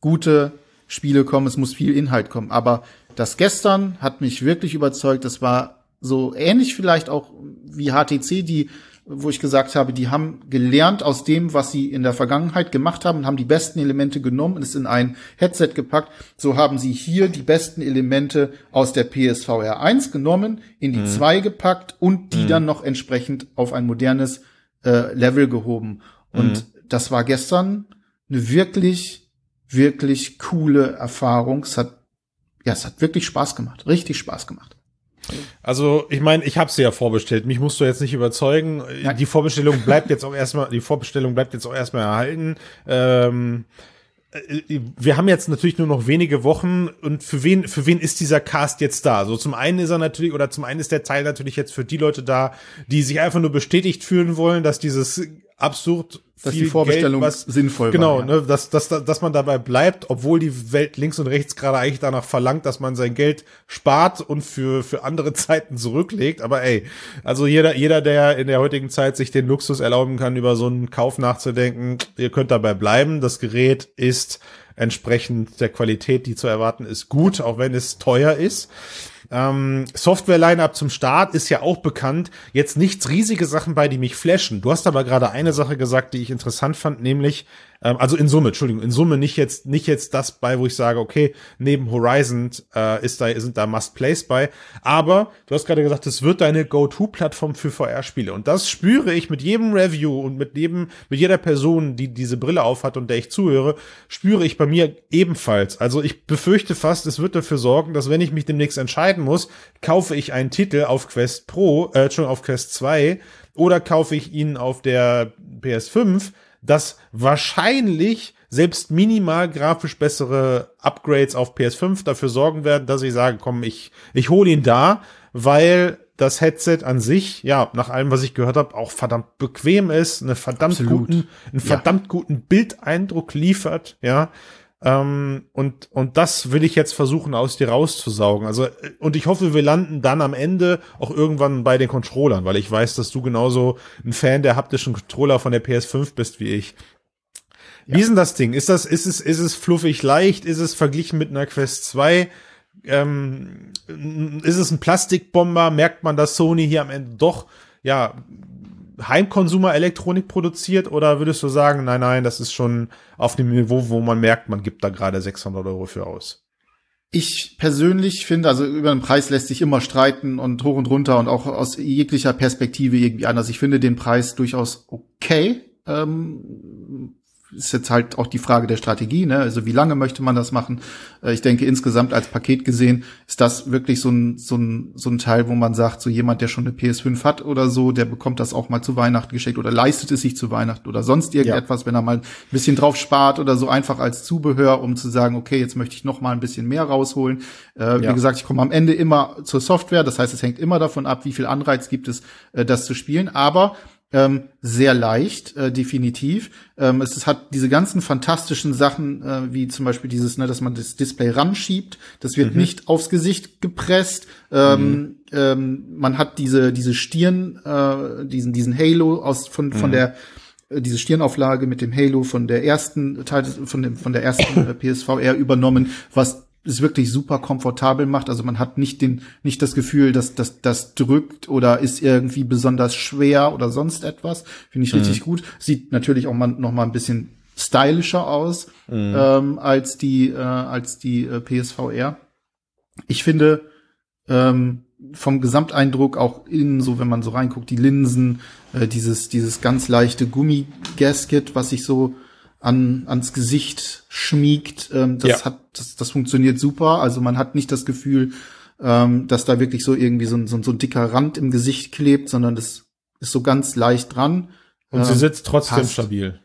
gute Spiele kommen, es muss viel Inhalt kommen, aber das gestern hat mich wirklich überzeugt, das war so ähnlich vielleicht auch wie HTC, die wo ich gesagt habe, die haben gelernt aus dem, was sie in der Vergangenheit gemacht haben und haben die besten Elemente genommen und es in ein Headset gepackt. So haben sie hier die besten Elemente aus der PSVR 1 genommen, in die 2 gepackt und die dann noch entsprechend auf ein modernes äh, Level gehoben. Und das war gestern eine wirklich, wirklich coole Erfahrung. Es hat, ja, es hat wirklich Spaß gemacht. Richtig Spaß gemacht. Also, ich meine, ich habe sie ja vorbestellt. Mich musst du jetzt nicht überzeugen. Nein. Die Vorbestellung bleibt jetzt auch erstmal, die Vorbestellung bleibt jetzt auch erstmal erhalten. Ähm, äh, wir haben jetzt natürlich nur noch wenige Wochen und für wen, für wen ist dieser Cast jetzt da? So zum einen ist er natürlich, oder zum einen ist der Teil natürlich jetzt für die Leute da, die sich einfach nur bestätigt fühlen wollen, dass dieses absurd Dass viel die Vorbestellung Geld, was, sinnvoll genau, war. ja. ne, dass, dass, dass man dabei bleibt, obwohl die Welt links und rechts gerade eigentlich danach verlangt, dass man sein Geld spart und für, für andere Zeiten zurücklegt. Aber ey, also jeder, jeder, der in der heutigen Zeit sich den Luxus erlauben kann, über so einen Kauf nachzudenken, ihr könnt dabei bleiben. Das Gerät ist entsprechend der Qualität, die zu erwarten ist, gut, auch wenn es teuer ist. Ähm, Software-Line-Up zum Start ist ja auch bekannt. Jetzt nichts riesige Sachen bei, die mich flashen. Du hast aber gerade eine Sache gesagt, die ich interessant fand, nämlich also in Summe, Entschuldigung, in Summe nicht jetzt, nicht jetzt das bei, wo ich sage, okay, neben Horizon äh, ist da, sind da Must-Plays bei. Aber du hast gerade gesagt, es wird deine Go-To-Plattform für VR-Spiele. Und das spüre ich mit jedem Review und mit jedem, mit jeder Person, die diese Brille aufhat und der ich zuhöre, spüre ich bei mir ebenfalls. Also ich befürchte fast, es wird dafür sorgen, dass wenn ich mich demnächst entscheiden muss, kaufe ich einen Titel auf Quest Pro, äh, schon auf Quest 2 oder kaufe ich ihn auf der PS5, dass wahrscheinlich selbst minimal grafisch bessere Upgrades auf PS5 dafür sorgen werden, dass ich sage, komm, ich, ich hole ihn da, weil das Headset an sich, ja, nach allem, was ich gehört habe, auch verdammt bequem ist, eine verdammt guten, einen verdammt ja. guten Bildeindruck liefert, ja. Ähm, und, und das will ich jetzt versuchen, aus dir rauszusaugen. Also, und ich hoffe, wir landen dann am Ende auch irgendwann bei den Controllern, weil ich weiß, dass du genauso ein Fan der haptischen Controller von der PS5 bist wie ich. Ja. Wie ist denn das Ding? Ist das, ist es, ist es fluffig leicht? Ist es verglichen mit einer Quest 2? Ähm, ist es ein Plastikbomber? Merkt man, dass Sony hier am Ende doch, ja, Heimkonsumer-Elektronik produziert oder würdest du sagen, nein, nein, das ist schon auf dem Niveau, wo man merkt, man gibt da gerade 600 Euro für aus? Ich persönlich finde, also über den Preis lässt sich immer streiten und hoch und runter und auch aus jeglicher Perspektive irgendwie anders. Ich finde den Preis durchaus okay. Ähm, ist jetzt halt auch die Frage der Strategie, ne? Also wie lange möchte man das machen? Äh, ich denke insgesamt als Paket gesehen ist das wirklich so ein, so ein, so ein Teil, wo man sagt, so jemand, der schon eine PS5 hat oder so, der bekommt das auch mal zu Weihnachten geschenkt oder leistet es sich zu Weihnachten oder sonst irgendetwas, ja. wenn er mal ein bisschen drauf spart oder so einfach als Zubehör, um zu sagen, okay, jetzt möchte ich noch mal ein bisschen mehr rausholen. Äh, ja. Wie gesagt, ich komme am Ende immer zur Software, das heißt, es hängt immer davon ab, wie viel Anreiz gibt es, äh, das zu spielen, aber ähm, sehr leicht, äh, definitiv. Ähm, es, es, hat diese ganzen fantastischen Sachen, äh, wie zum Beispiel dieses, ne, dass man das Display ranschiebt. Das wird mhm. nicht aufs Gesicht gepresst. Ähm, mhm. ähm, man hat diese diese Stirn, äh, diesen diesen Halo aus von von mhm. der äh, diese Stirnauflage mit dem Halo von der ersten Teil von dem von der ersten äh, PSVR übernommen, was es wirklich super komfortabel macht. Also man hat nicht den, nicht das Gefühl, dass das, das drückt oder ist irgendwie besonders schwer oder sonst etwas. Finde ich mhm. richtig gut. Sieht natürlich auch mal, noch mal ein bisschen stylischer aus mhm. ähm, als die, äh, als die äh, PSVR. Ich finde ähm, vom Gesamteindruck auch innen, so wenn man so reinguckt, die Linsen, äh, dieses, dieses ganz leichte Gummigasket, was sich so an, ans Gesicht schmiegt. Ähm, das ja. hat, das, das funktioniert super. Also man hat nicht das Gefühl, ähm, dass da wirklich so irgendwie so ein, so, so ein dicker Rand im Gesicht klebt, sondern das ist so ganz leicht dran. Und sie ähm, sitzt trotzdem passt. stabil.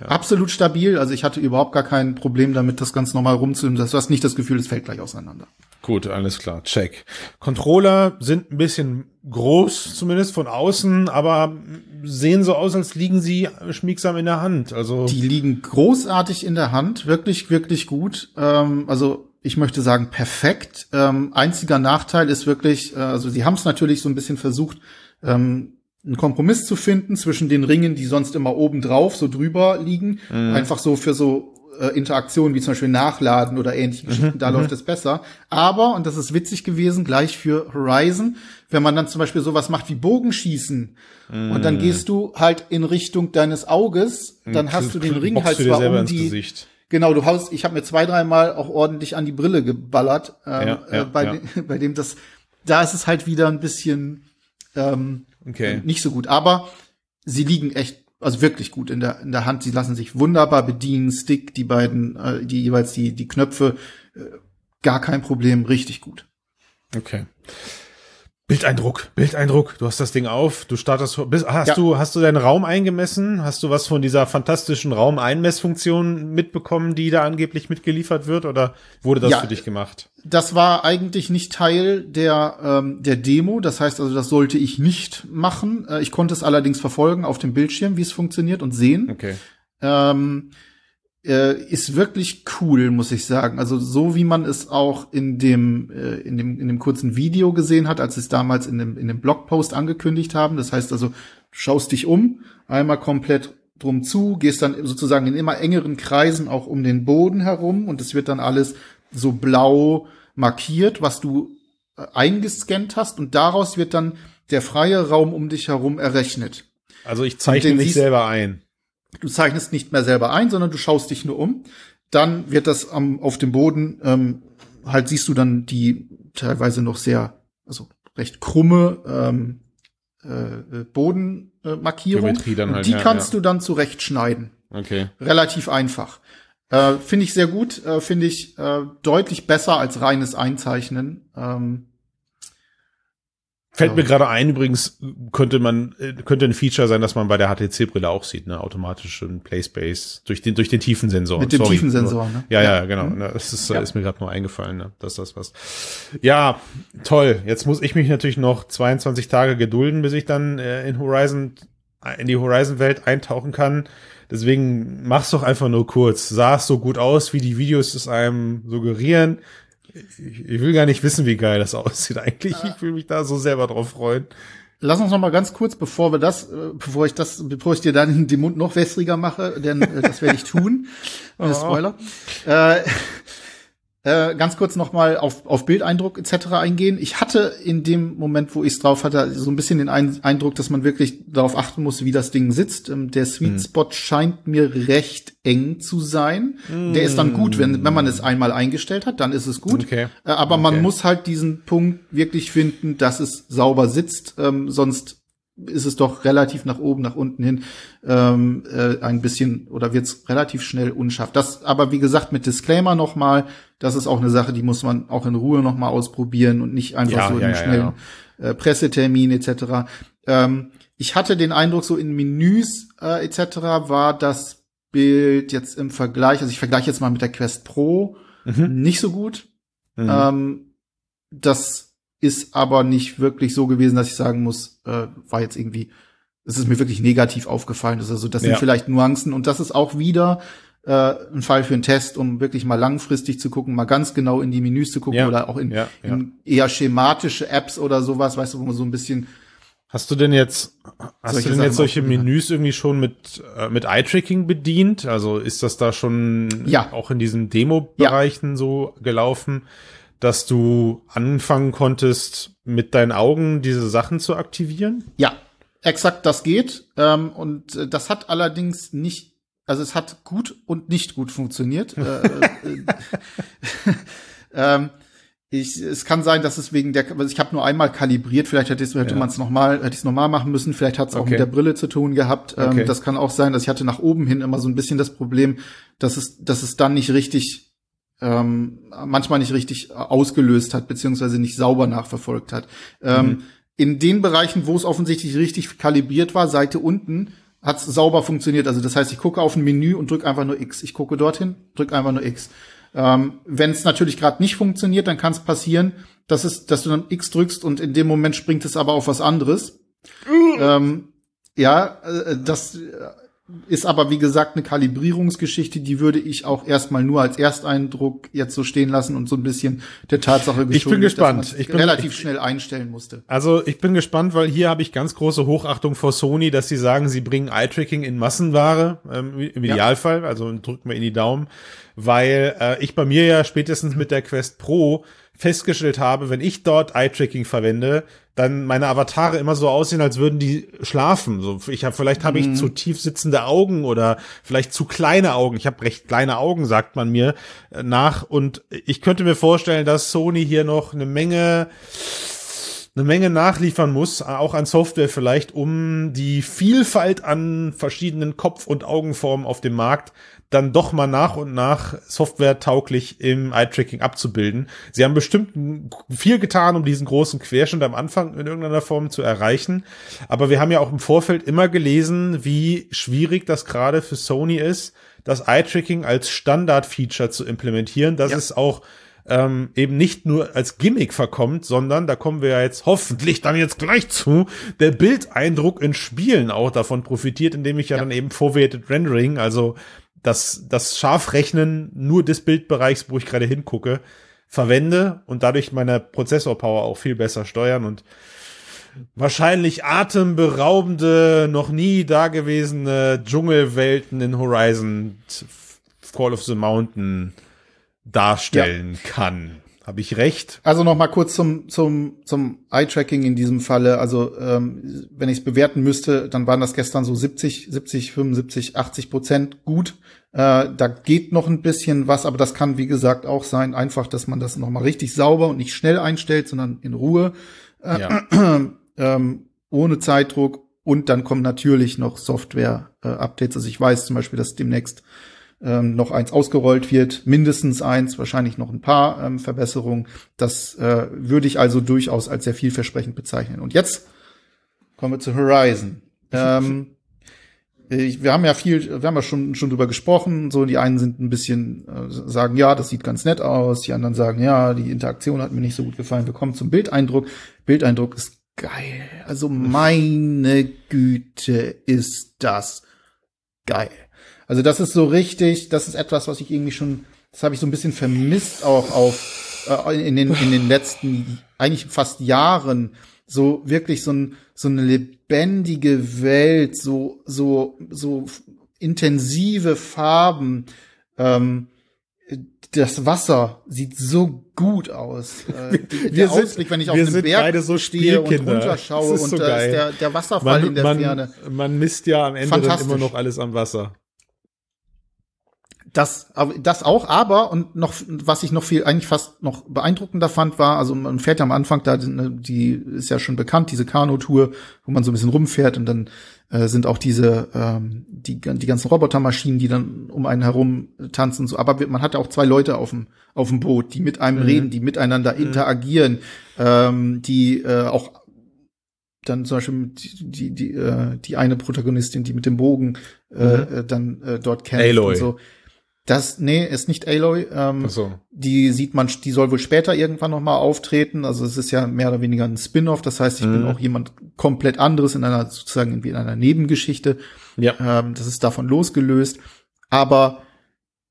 Ja. Absolut stabil. Also ich hatte überhaupt gar kein Problem damit, das ganz normal rumzunehmen. Du hast nicht das Gefühl, es fällt gleich auseinander. Gut, alles klar. Check. Controller sind ein bisschen groß, zumindest von außen, aber sehen so aus, als liegen sie schmiegsam in der Hand. Also die liegen großartig in der Hand, wirklich, wirklich gut. Ähm, also ich möchte sagen perfekt. Ähm, einziger Nachteil ist wirklich, äh, also sie haben es natürlich so ein bisschen versucht, ähm, einen Kompromiss zu finden zwischen den Ringen, die sonst immer oben drauf so drüber liegen, mhm. einfach so für so äh, Interaktionen wie zum Beispiel Nachladen oder ähnliche mhm, Geschichten, da mhm. läuft es besser. Aber, und das ist witzig gewesen, gleich für Horizon, wenn man dann zum Beispiel sowas macht wie Bogenschießen mhm. und dann gehst du halt in Richtung deines Auges, dann mhm. hast du den Ring halt zwar um die. Genau, du haust, ich habe mir zwei, dreimal auch ordentlich an die Brille geballert, ähm, ja, ja, äh, bei, ja. bei dem das, da ist es halt wieder ein bisschen ähm, okay. nicht so gut. Aber sie liegen echt, also wirklich gut in der, in der Hand. Sie lassen sich wunderbar bedienen. Stick, die beiden, äh, die jeweils die, die Knöpfe, äh, gar kein Problem, richtig gut. Okay. Bildeindruck, Bildeindruck. Du hast das Ding auf, du startest, bist, hast ja. du, hast du deinen Raum eingemessen? Hast du was von dieser fantastischen Raumeinmessfunktion mitbekommen, die da angeblich mitgeliefert wird, oder wurde das ja, für dich gemacht? Das war eigentlich nicht Teil der ähm, der Demo. Das heißt also, das sollte ich nicht machen. Äh, ich konnte es allerdings verfolgen auf dem Bildschirm, wie es funktioniert und sehen. Okay. Ähm, äh, ist wirklich cool, muss ich sagen. Also so wie man es auch in dem äh, in dem in dem kurzen Video gesehen hat, als sie es damals in dem in dem Blogpost angekündigt haben. Das heißt also, schaust dich um, einmal komplett drum zu, gehst dann sozusagen in immer engeren Kreisen auch um den Boden herum und es wird dann alles so blau markiert, was du äh, eingescannt hast und daraus wird dann der freie Raum um dich herum errechnet. Also ich zeichne mich selber ein. Du zeichnest nicht mehr selber ein, sondern du schaust dich nur um. Dann wird das am, auf dem Boden, ähm, halt siehst du dann die teilweise noch sehr, also recht krumme ähm, äh, Bodenmarkierung. Geometrie dann und halt, die ja, kannst ja. du dann zurechtschneiden. Okay. Relativ einfach. Äh, finde ich sehr gut, äh, finde ich äh, deutlich besser als reines Einzeichnen. Ähm, Fällt Ja. mir gerade ein, übrigens könnte man, äh, könnte ein Feature sein, dass man bei der HTC-Brille auch sieht, ne, automatischen Playspace durch den, durch den Tiefensensor. mit dem Sorry, Tiefensensor, ne? Ja, ja, genau. Mhm. Das ist, Ja. ist mir gerade nur eingefallen, ne, dass das was. Ja, toll. Jetzt muss ich mich natürlich noch 22 Tage gedulden, bis ich dann äh, in Horizon, in die Horizon-Welt eintauchen kann. Deswegen mach's doch einfach nur kurz. Sah es so gut aus, wie die Videos es einem suggerieren. Ich, will gar nicht wissen, wie geil das aussieht eigentlich. Ich will mich da so selber drauf freuen. Lass uns noch mal ganz kurz, bevor wir das, äh, bevor ich das, bevor ich dir dann den Mund noch wässriger mache, denn äh, das werde ich tun. Äh, Spoiler. Äh, äh, ganz kurz noch mal auf, auf Bildeindruck etc. eingehen. Ich hatte in dem Moment, wo ich es drauf hatte, so ein bisschen den Ein Eindruck, dass man wirklich darauf achten muss, wie das Ding sitzt. Ähm, der Sweet Spot scheint mir recht eng zu sein. Der ist dann gut, wenn, wenn man es einmal eingestellt hat, dann ist es gut. Okay. Äh, aber man Okay. muss halt diesen Punkt wirklich finden, dass es sauber sitzt, ähm, sonst ist es doch relativ nach oben, nach unten hin ähm, äh, ein bisschen oder wird es relativ schnell unscharf. Das aber wie gesagt mit Disclaimer nochmal, das ist auch eine Sache, die muss man auch in Ruhe nochmal ausprobieren und nicht einfach Ja, so in ja, einem ja, schnellen Äh, Pressetermin etc. Ähm, ich hatte den Eindruck, so in Menüs äh, etc. war das Bild jetzt im Vergleich, also ich vergleiche jetzt mal mit der Quest Pro, Mhm. nicht so gut. Mhm. Ähm, das ist aber nicht wirklich so gewesen, dass ich sagen muss, äh, war jetzt irgendwie, es ist mir wirklich negativ aufgefallen. Also, das sind Ja. vielleicht Nuancen und das ist auch wieder äh, ein Fall für einen Test, um wirklich mal langfristig zu gucken, mal ganz genau in die Menüs zu gucken Ja. oder auch in, Ja, ja. in eher schematische Apps oder sowas, weißt du, wo man so ein bisschen Hast du denn jetzt, hast Solche du denn jetzt solche. Menüs irgendwie schon mit, äh, mit Eye-Tracking bedient? Also ist das da schon Ja. auch in diesen Demo-Bereichen so gelaufen, dass du anfangen konntest, mit deinen Augen diese Sachen zu aktivieren? Ja, exakt, das geht. Ähm, und äh, das hat allerdings nicht, also es hat gut und nicht gut funktioniert. äh, äh, ähm, ich, es kann sein, dass es wegen der, also ich habe nur einmal kalibriert, vielleicht hätte, hätte Ja. man es nochmal, hätte ich es nochmal machen müssen, vielleicht hat es auch Okay. mit der Brille zu tun gehabt. Ähm, Okay. Das kann auch sein, dass ich hatte nach oben hin immer so ein bisschen das Problem, dass es, dass es dann nicht richtig ähm, manchmal nicht richtig ausgelöst hat, beziehungsweise nicht sauber nachverfolgt hat. Ähm, Mhm. In den Bereichen, wo es offensichtlich richtig kalibriert war, Seite unten, hat es sauber funktioniert. Also das heißt, ich gucke auf ein Menü und drücke einfach nur X. Ich gucke dorthin, drücke einfach nur X. Ähm, Wenn es natürlich gerade nicht funktioniert, dann kann es passieren, dass es, dass du dann X drückst und in dem Moment springt es aber auf was anderes. ähm, ja, äh, das äh, ist aber wie gesagt eine Kalibrierungsgeschichte, die würde ich auch erstmal nur als Ersteindruck jetzt so stehen lassen und so ein bisschen der Tatsache Ich bin geschuldet, dass gespannt. Ich bin- relativ ich- schnell einstellen musste. Also ich bin gespannt, weil hier habe ich ganz große Hochachtung vor Sony, dass sie sagen, sie bringen Eye-Tracking in Massenware, ähm, im Idealfall, also drückt mir in die Daumen, weil äh, ich bei mir ja spätestens mit der Quest Pro festgestellt habe, wenn ich dort Eye-Tracking verwende, dann meine Avatare immer so aussehen, als würden die schlafen. So, ich habe vielleicht habe ich zu tief sitzende Augen oder vielleicht zu kleine Augen. Ich habe recht kleine Augen, sagt man mir äh, nach. Und ich könnte mir vorstellen, dass Sony hier noch eine Menge eine Menge nachliefern muss, auch an Software vielleicht, um die Vielfalt an verschiedenen Kopf- und Augenformen auf dem Markt dann doch mal nach und nach softwaretauglich im Eye-Tracking abzubilden. Sie haben bestimmt viel getan, um diesen großen Querschnitt am Anfang in irgendeiner Form zu erreichen. Aber wir haben ja auch im Vorfeld immer gelesen, wie schwierig das gerade für Sony ist, das Eye-Tracking als Standard-Feature zu implementieren. Das Ja. ist auch ähm, eben nicht nur als Gimmick verkommt, sondern da kommen wir ja jetzt hoffentlich dann jetzt gleich zu, der Bildeindruck in Spielen auch davon profitiert, indem ich ja, Ja. dann eben Foveated Rendering, also das, das Scharfrechnen nur des Bildbereichs, wo ich gerade hingucke, verwende und dadurch meine Prozessorpower auch viel besser steuern und wahrscheinlich atemberaubende, noch nie dagewesene Dschungelwelten in Horizon Call of the Mountain darstellen kann. Habe ich recht? Also noch mal kurz zum zum zum Eye-Tracking in diesem Falle. Also ähm, wenn ich es bewerten müsste, dann waren das gestern so 70, 70, 75, 80 Prozent gut. Äh, da geht noch ein bisschen was, aber das kann wie gesagt auch sein, einfach, dass man das noch mal richtig sauber und nicht schnell einstellt, sondern in Ruhe, äh, ja. ähm, ohne Zeitdruck. Und dann kommen natürlich noch Software-Updates. also ich weiß zum Beispiel, dass demnächst ähm, noch eins ausgerollt wird, mindestens eins, wahrscheinlich noch ein paar ähm, Verbesserungen. Das äh, würde ich also durchaus als sehr vielversprechend bezeichnen. Und jetzt kommen wir zu Horizon. ähm, wir haben ja viel, wir haben ja schon schon drüber gesprochen. So die einen sind ein bisschen äh, sagen, ja, das sieht ganz nett aus. Die anderen sagen, ja, die Interaktion hat mir nicht so gut gefallen. Wir kommen zum Bildeindruck. Bildeindruck ist geil. Also meine Güte, ist das geil. Also das ist so richtig, das ist etwas, was ich irgendwie schon, das habe ich so ein bisschen vermisst auch auf äh, in den in den letzten eigentlich fast Jahren so wirklich so ein so eine lebendige Welt, so so so intensive Farben. Ähm, das Wasser sieht so gut aus. Äh, wir der sind, Ausblick, wenn ich auf einem Berg so stehe und runterschaue und so da ist der, der Wasserfall man, in der man, Ferne. Man misst ja am Ende immer noch alles am Wasser. Das, das auch, aber und noch, was ich noch viel, eigentlich fast noch beeindruckender fand, war, also man fährt ja am Anfang da, die ist ja schon bekannt, diese Kanu-Tour, wo man so ein bisschen rumfährt und dann äh, sind auch diese, ähm, die, die ganzen Robotermaschinen, die dann um einen herum tanzen, so. Aber man hat ja auch zwei Leute auf dem, auf dem Boot, die mit einem mhm. reden, die miteinander mhm. interagieren, ähm, die äh, auch dann zum Beispiel die, die, die, äh, die eine Protagonistin, die mit dem Bogen äh, mhm. äh, dann äh, dort kämpft Aloy. und so. Das, nee, ist nicht Aloy. Ähm, so. Die sieht man, die soll wohl später irgendwann noch mal auftreten. Also es ist ja mehr oder weniger ein Spin-off. Das heißt, ich mhm. bin auch jemand komplett anderes in einer sozusagen irgendwie in einer Nebengeschichte. Ja. Ähm, das ist davon losgelöst. Aber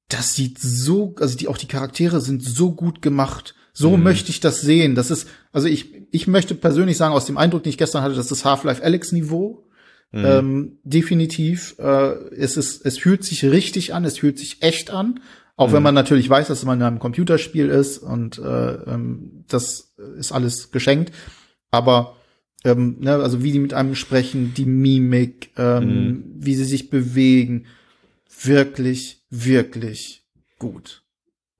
das sieht so, also die auch die Charaktere sind so gut gemacht. So mhm. möchte ich das sehen. Das ist, also ich, ich möchte persönlich sagen, aus dem Eindruck, den ich gestern hatte, das ist Half-Life Alex Niveau. Mhm. Ähm, definitiv. Äh, es ist, es fühlt sich richtig an, es fühlt sich echt an. Auch mhm. wenn man natürlich weiß, dass man in einem Computerspiel ist und äh, ähm, das ist alles geschenkt. Aber ähm, ne, also wie die mit einem sprechen, die Mimik, ähm, mhm. wie sie sich bewegen, wirklich, wirklich gut.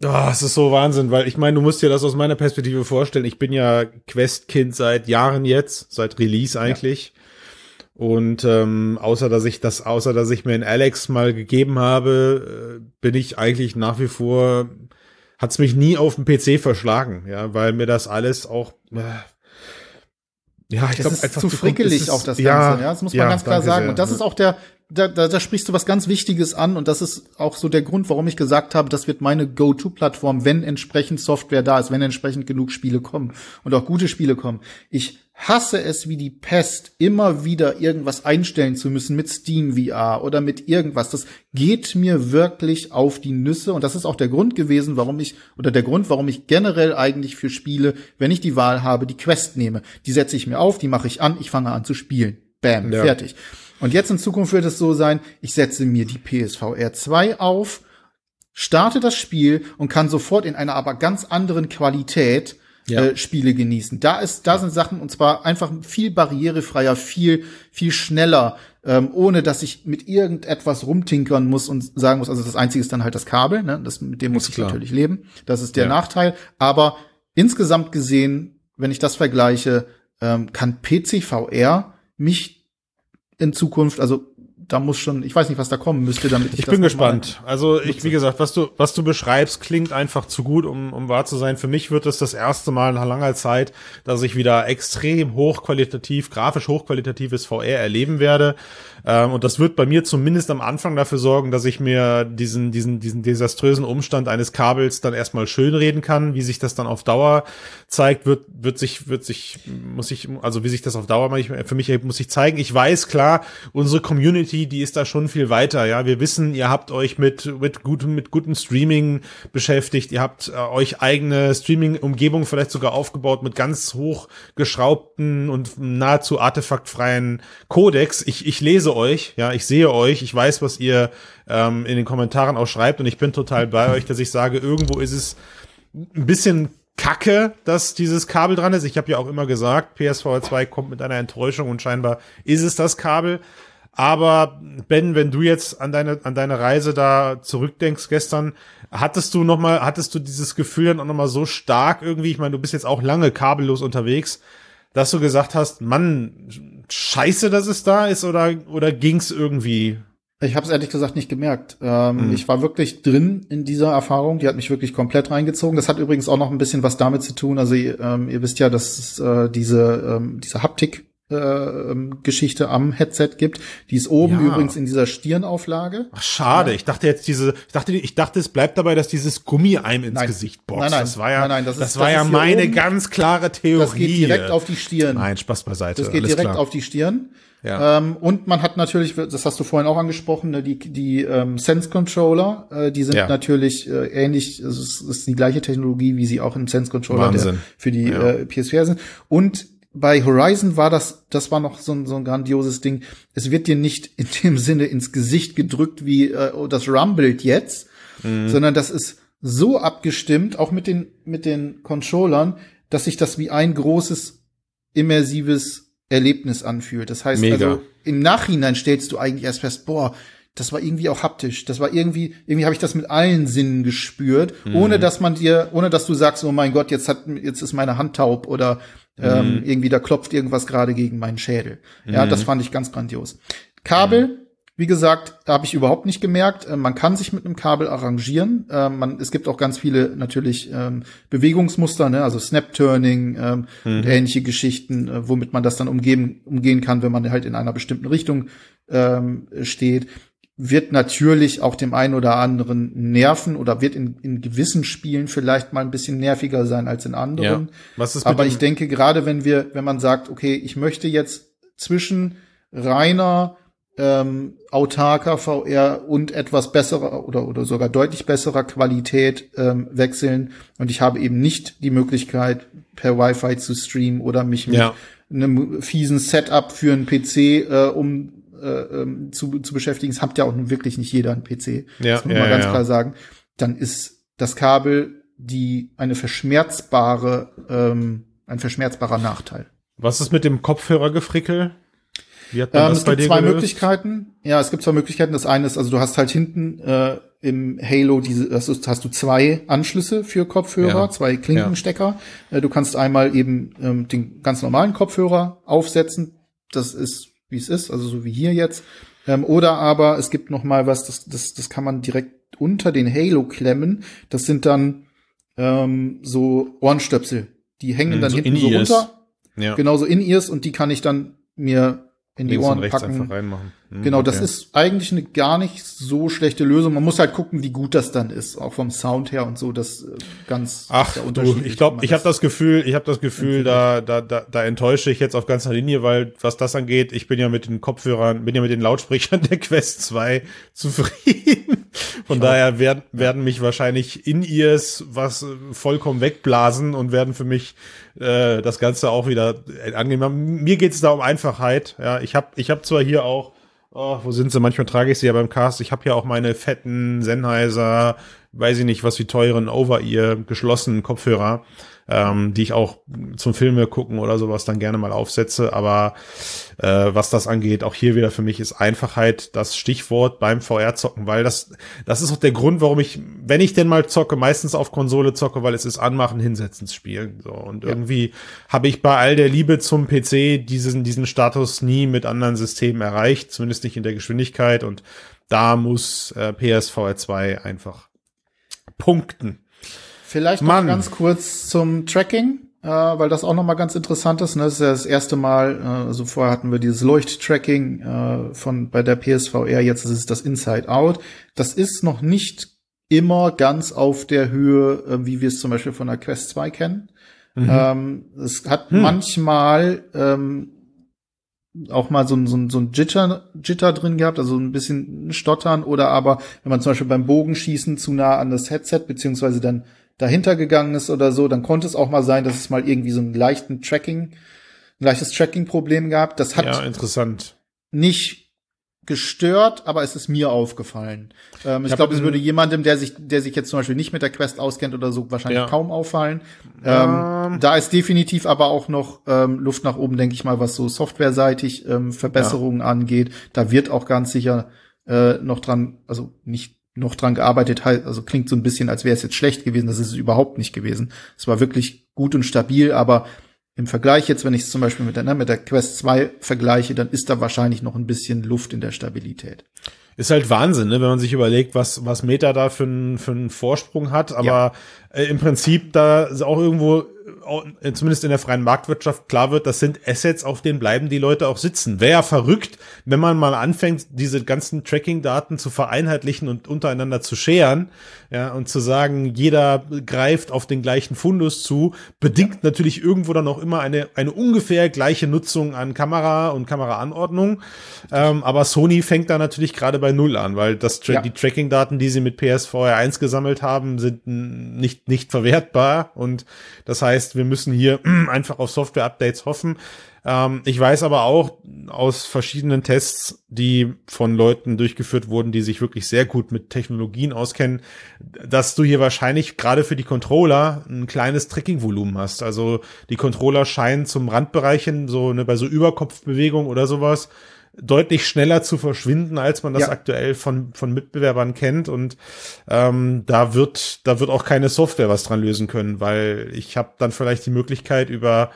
Oh, es ist so Wahnsinn, weil ich meine, du musst dir das aus meiner Perspektive vorstellen. Ich bin ja Quest-Kind seit Jahren jetzt, seit Release eigentlich. Ja. Und ähm, außer dass ich das, außer dass ich mir in Alex mal gegeben habe, äh, bin ich eigentlich nach wie vor, hat's mich nie auf dem PC verschlagen, ja, weil mir das alles auch äh, ja, ich glaube einfach zu frickelig ist, auch das ja, Ganze, ja, das muss man ja, ganz klar sagen. Sehr. Und das ist auch der, da, da, da sprichst du was ganz Wichtiges an und das ist auch so der Grund, warum ich gesagt habe, das wird meine Go-To-Plattform, wenn entsprechend Software da ist, wenn entsprechend genug Spiele kommen und auch gute Spiele kommen. Ich hasse es wie die Pest, immer wieder irgendwas einstellen zu müssen mit Steam VR oder mit irgendwas. Das geht mir wirklich auf die Nüsse und das ist auch der Grund gewesen, warum ich oder der Grund, warum ich generell eigentlich für Spiele, wenn ich die Wahl habe, die Quest nehme. Die setze ich mir auf, die mache ich an, ich fange an zu spielen. Bam, ja. fertig. Und jetzt in Zukunft wird es so sein, ich setze mir die PSVR 2 auf, starte das Spiel und kann sofort in einer aber ganz anderen Qualität ja. äh, Spiele genießen. Da ist, da sind Sachen und zwar einfach viel barrierefreier, viel, viel schneller, ähm, ohne dass ich mit irgendetwas rumtinkern muss und sagen muss, also das Einzige ist dann halt das Kabel, ne? das, mit dem muss ich klar. natürlich leben. Das ist der ja. Nachteil. Aber insgesamt gesehen, wenn ich das vergleiche, ähm, kann PC VR mich in Zukunft, also da muss schon, ich weiß nicht, was da kommen müsste, damit ich. Ich bin gespannt. Also ich, wie gesagt, was du, was du beschreibst, klingt einfach zu gut, um, um wahr zu sein. Für mich wird es das erste Mal nach langer Zeit, dass ich wieder extrem hochqualitativ, grafisch hochqualitatives VR erleben werde. Ähm, und das wird bei mir zumindest am Anfang dafür sorgen, dass ich mir diesen, diesen, diesen desaströsen Umstand eines Kabels dann erstmal schönreden kann. Wie sich das dann auf Dauer zeigt, wird, wird sich, wird sich, muss ich, also wie sich das auf Dauer für mich muss ich zeigen. Ich weiß klar, unsere Community, die ist da schon viel weiter. Ja, wir wissen, ihr habt euch mit, mit gutem, mit gutem Streaming beschäftigt. Ihr habt äh, euch eigene Streaming-Umgebung vielleicht sogar aufgebaut mit ganz hochgeschraubten und nahezu artefaktfreien Codex. Ich, ich lese euch, ja, ich sehe euch, ich weiß, was ihr ähm, in den Kommentaren auch schreibt und ich bin total bei euch, dass ich sage, irgendwo ist es ein bisschen kacke, dass dieses Kabel dran ist. Ich habe ja auch immer gesagt, PSVR 2 kommt mit einer Enttäuschung und scheinbar ist es das Kabel. Aber Ben, wenn du jetzt an deine an deine Reise da zurückdenkst gestern, hattest du noch mal hattest du dieses Gefühl dann auch noch mal so stark irgendwie, ich meine, du bist jetzt auch lange kabellos unterwegs, dass du gesagt hast, Mann, scheiße, dass es da ist oder oder ging's irgendwie? Ich habe es ehrlich gesagt nicht gemerkt. Ähm, mhm. Ich war wirklich drin in dieser Erfahrung. Die hat mich wirklich komplett reingezogen. Das hat übrigens auch noch ein bisschen was damit zu tun. Also ähm, ihr wisst ja, dass äh, diese ähm, diese Haptik äh, Geschichte am Headset gibt. Die ist oben ja. übrigens in dieser Stirnauflage. Ach, schade. Ja. Ich dachte jetzt diese, ich dachte, ich dachte, es bleibt dabei, dass dieses Gummi einem ins nein. Gesicht boxt. Nein, nein, das war ja, nein, nein, das, das ist, war das ja meine oben. ganz klare Theorie. Das geht direkt auf die Stirn. Nein, Spaß beiseite. Das geht Alles direkt klar. auf die Stirn. Ja. Ähm, und man hat natürlich, das hast du vorhin auch angesprochen, ne, die, die ähm, Sense Controller, äh, die sind ja. natürlich äh, ähnlich, es ist die gleiche Technologie, wie sie auch im Sense Controller der, für die ja. äh, PSVR sind. Und bei Horizon war das, das war noch so ein, so ein grandioses Ding. Es wird dir nicht in dem Sinne ins Gesicht gedrückt, wie äh, das rumbelt jetzt, mhm. sondern das ist so abgestimmt, auch mit den, mit den Controllern, dass sich das wie ein großes immersives Erlebnis anfühlt. Das heißt Mega. also, im Nachhinein stellst du eigentlich erst fest, boah, das war irgendwie auch haptisch. Das war irgendwie, irgendwie habe ich das mit allen Sinnen gespürt, mhm. ohne dass man dir, ohne dass du sagst, oh mein Gott, jetzt hat, jetzt ist meine Hand taub oder ähm, mhm. irgendwie da klopft irgendwas gerade gegen meinen Schädel. Ja, mhm. das fand ich ganz grandios. Kabel, mhm. Wie gesagt, habe ich überhaupt nicht gemerkt. Äh, man kann sich mit einem Kabel arrangieren. Äh, man, es gibt auch ganz viele natürlich ähm, Bewegungsmuster, ne? also Snap-Turning ähm, mhm. und ähnliche Geschichten, äh, womit man das dann umgehen, umgehen kann, wenn man halt in einer bestimmten Richtung ähm, steht. Wird natürlich auch dem einen oder anderen nerven oder wird in, in gewissen Spielen vielleicht mal ein bisschen nerviger sein als in anderen. Ja. Was ist Aber ich denke, gerade wenn wir, wenn man sagt, okay, ich möchte jetzt zwischen reiner ähm, autarker VR und etwas besserer oder, oder sogar deutlich besserer Qualität ähm, wechseln. Und ich habe eben nicht die Möglichkeit, per Wi-Fi zu streamen oder mich mit ja. einem fiesen Setup für einen PC äh, um äh, ähm, zu, zu beschäftigen. Das habt ja auch nun wirklich nicht jeder einen PC. Ja, das muss man ja, ganz ja. klar sagen. Dann ist das Kabel die eine verschmerzbare, ähm, ein verschmerzbarer Nachteil. Was ist mit dem Kopfhörergefrickel? Wie hat man ähm, das es bei gibt zwei gelöst? Möglichkeiten. Ja, es gibt zwei Möglichkeiten. Das eine ist, also du hast halt hinten äh, im Halo diese, das ist, hast du zwei Anschlüsse für Kopfhörer, ja. zwei Klinkenstecker. Ja. Äh, du kannst einmal eben ähm, den ganz normalen Kopfhörer aufsetzen. Das ist, wie es ist, also so wie hier jetzt. Ähm, oder aber es gibt noch mal was, das, das, das kann man direkt unter den Halo klemmen. Das sind dann ähm, so Ohrenstöpsel. Die hängen hm, dann so hinten so runter. Ja. Genauso in ears und die kann ich dann mir in die Ohren packen. Hm, genau, okay. das ist eigentlich eine gar nicht so schlechte Lösung. Man muss halt gucken, wie gut das dann ist, auch vom Sound her und so. Das äh, ganz Ach, du, ich glaube, ich habe das Gefühl, ich habe das Gefühl, da, da, da, da enttäusche ich jetzt auf ganzer Linie, weil was das angeht, ich bin ja mit den Kopfhörern, bin ja mit den Lautsprechern der Quest 2 zufrieden. Von Schau. daher werden, werden mich wahrscheinlich in ears was vollkommen wegblasen und werden für mich äh, das Ganze auch wieder angenehm. Mir geht es da um Einfachheit. Ja, ich habe ich hab zwar hier auch Oh, wo sind sie? Manchmal trage ich sie ja beim Cast. Ich habe ja auch meine fetten Sennheiser, weiß ich nicht, was wie teuren Over-Ear geschlossenen Kopfhörer ähm, die ich auch zum Filme gucken oder sowas dann gerne mal aufsetze. Aber äh, was das angeht, auch hier wieder für mich ist Einfachheit das Stichwort beim VR-Zocken, weil das, das ist auch der Grund, warum ich, wenn ich denn mal zocke, meistens auf Konsole zocke, weil es ist anmachen, hinsetzen, spielen. So. Und ja. irgendwie habe ich bei all der Liebe zum PC diesen, diesen Status nie mit anderen Systemen erreicht, zumindest nicht in der Geschwindigkeit. Und da muss äh, PSVR 2 einfach punkten. Vielleicht noch ganz kurz zum Tracking, äh, weil das auch noch mal ganz interessant ist. Ne? Das ist ja das erste Mal, äh, also vorher hatten wir dieses Leuchttracking äh, von bei der PSVR, jetzt ist es das Inside Out. Das ist noch nicht immer ganz auf der Höhe, äh, wie wir es zum Beispiel von der Quest 2 kennen. Mhm. Ähm, es hat hm. manchmal ähm, auch mal so ein, so ein, so ein Jitter, Jitter drin gehabt, also ein bisschen Stottern oder aber, wenn man zum Beispiel beim Bogenschießen zu nah an das Headset beziehungsweise dann dahinter gegangen ist oder so, dann konnte es auch mal sein, dass es mal irgendwie so einen leichten Tracking, ein leichtes Tracking-Problem gab. Das hat ja, interessant. nicht gestört, aber es ist mir aufgefallen. Ähm, ich, ich glaube, es würde jemandem, der sich, der sich jetzt zum Beispiel nicht mit der Quest auskennt oder so, wahrscheinlich ja. kaum auffallen. Ähm, ähm. Da ist definitiv aber auch noch ähm, Luft nach oben, denke ich mal, was so softwareseitig ähm, Verbesserungen ja. angeht. Da wird auch ganz sicher äh, noch dran, also nicht noch dran gearbeitet, also klingt so ein bisschen, als wäre es jetzt schlecht gewesen. Das ist es überhaupt nicht gewesen. Es war wirklich gut und stabil, aber im Vergleich jetzt, wenn ich es zum Beispiel mit der, ne, mit der Quest 2 vergleiche, dann ist da wahrscheinlich noch ein bisschen Luft in der Stabilität. Ist halt Wahnsinn, ne, wenn man sich überlegt, was, was Meta da für einen für einen Vorsprung hat. Aber. Äh, im Prinzip da auch irgendwo äh, zumindest in der freien Marktwirtschaft klar wird, das sind Assets, auf denen bleiben die Leute auch sitzen. Wäre ja verrückt, wenn man mal anfängt, diese ganzen Tracking-Daten zu vereinheitlichen und untereinander zu scheren, ja, und zu sagen, jeder greift auf den gleichen Fundus zu, bedingt natürlich irgendwo dann auch immer eine, eine ungefähr gleiche Nutzung an Kamera und Kameraanordnung. Ähm, aber Sony fängt da natürlich gerade bei Null an, weil das, ja. die Tracking-Daten, die sie mit PSVR 1 gesammelt haben, sind nicht, nicht verwertbar und das heißt, wir müssen hier einfach auf Software-Updates hoffen. Ähm, ich weiß aber auch aus verschiedenen Tests, die von Leuten durchgeführt wurden, die sich wirklich sehr gut mit Technologien auskennen, dass du hier wahrscheinlich gerade für die Controller ein kleines Tracking-Volumen hast. Also die Controller scheinen zum Randbereichen so ne, bei so Überkopfbewegung oder sowas deutlich schneller zu verschwinden, als man das ja. aktuell von, von Mitbewerbern kennt. Und ähm, da wird, da wird auch keine Software was dran lösen können, weil ich habe dann vielleicht die Möglichkeit über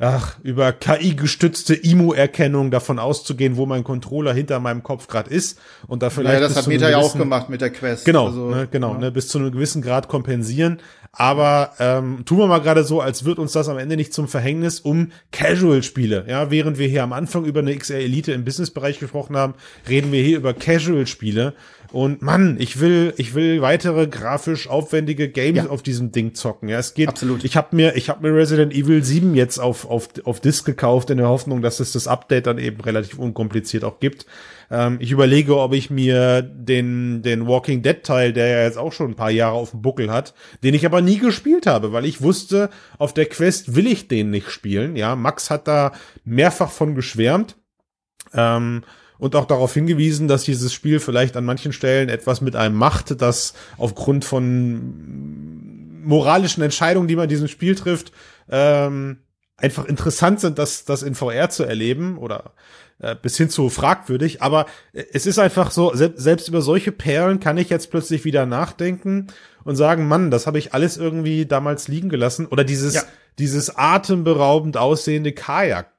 ach, über KI-gestützte IMU-Erkennung davon auszugehen, wo mein Controller hinter meinem Kopf gerade ist und da vielleicht. Ja, das hat Meta ja auch gemacht mit der Quest. Genau, also, ne, genau, ja. ne, bis zu einem gewissen Grad kompensieren. Aber ähm, tun wir mal gerade so, als wird uns das am Ende nicht zum Verhängnis um Casual-Spiele. Ja, während wir hier am Anfang über eine XR Elite im Business-Bereich gesprochen haben, reden wir hier über Casual-Spiele. Und Mann, ich will, ich will weitere grafisch aufwendige Games ja. auf diesem Ding zocken. Ja, es geht. Absolut. Ich habe mir, ich habe mir Resident Evil 7 jetzt auf auf auf Disc gekauft in der Hoffnung, dass es das Update dann eben relativ unkompliziert auch gibt. Ähm, ich überlege, ob ich mir den, den Walking Dead Teil, der ja jetzt auch schon ein paar Jahre auf dem Buckel hat, den ich aber nie gespielt habe, weil ich wusste, auf der Quest will ich den nicht spielen. Ja, Max hat da mehrfach von geschwärmt. Ähm, und auch darauf hingewiesen, dass dieses Spiel vielleicht an manchen Stellen etwas mit einem macht, das aufgrund von moralischen Entscheidungen, die man in diesem Spiel trifft, ähm, einfach interessant sind, das, das in VR zu erleben oder äh, bis hin zu fragwürdig. Aber äh, es ist einfach so, selbst über solche Perlen kann ich jetzt plötzlich wieder nachdenken und sagen, Mann, das habe ich alles irgendwie damals liegen gelassen. Oder dieses, ja. dieses atemberaubend aussehende Kajak.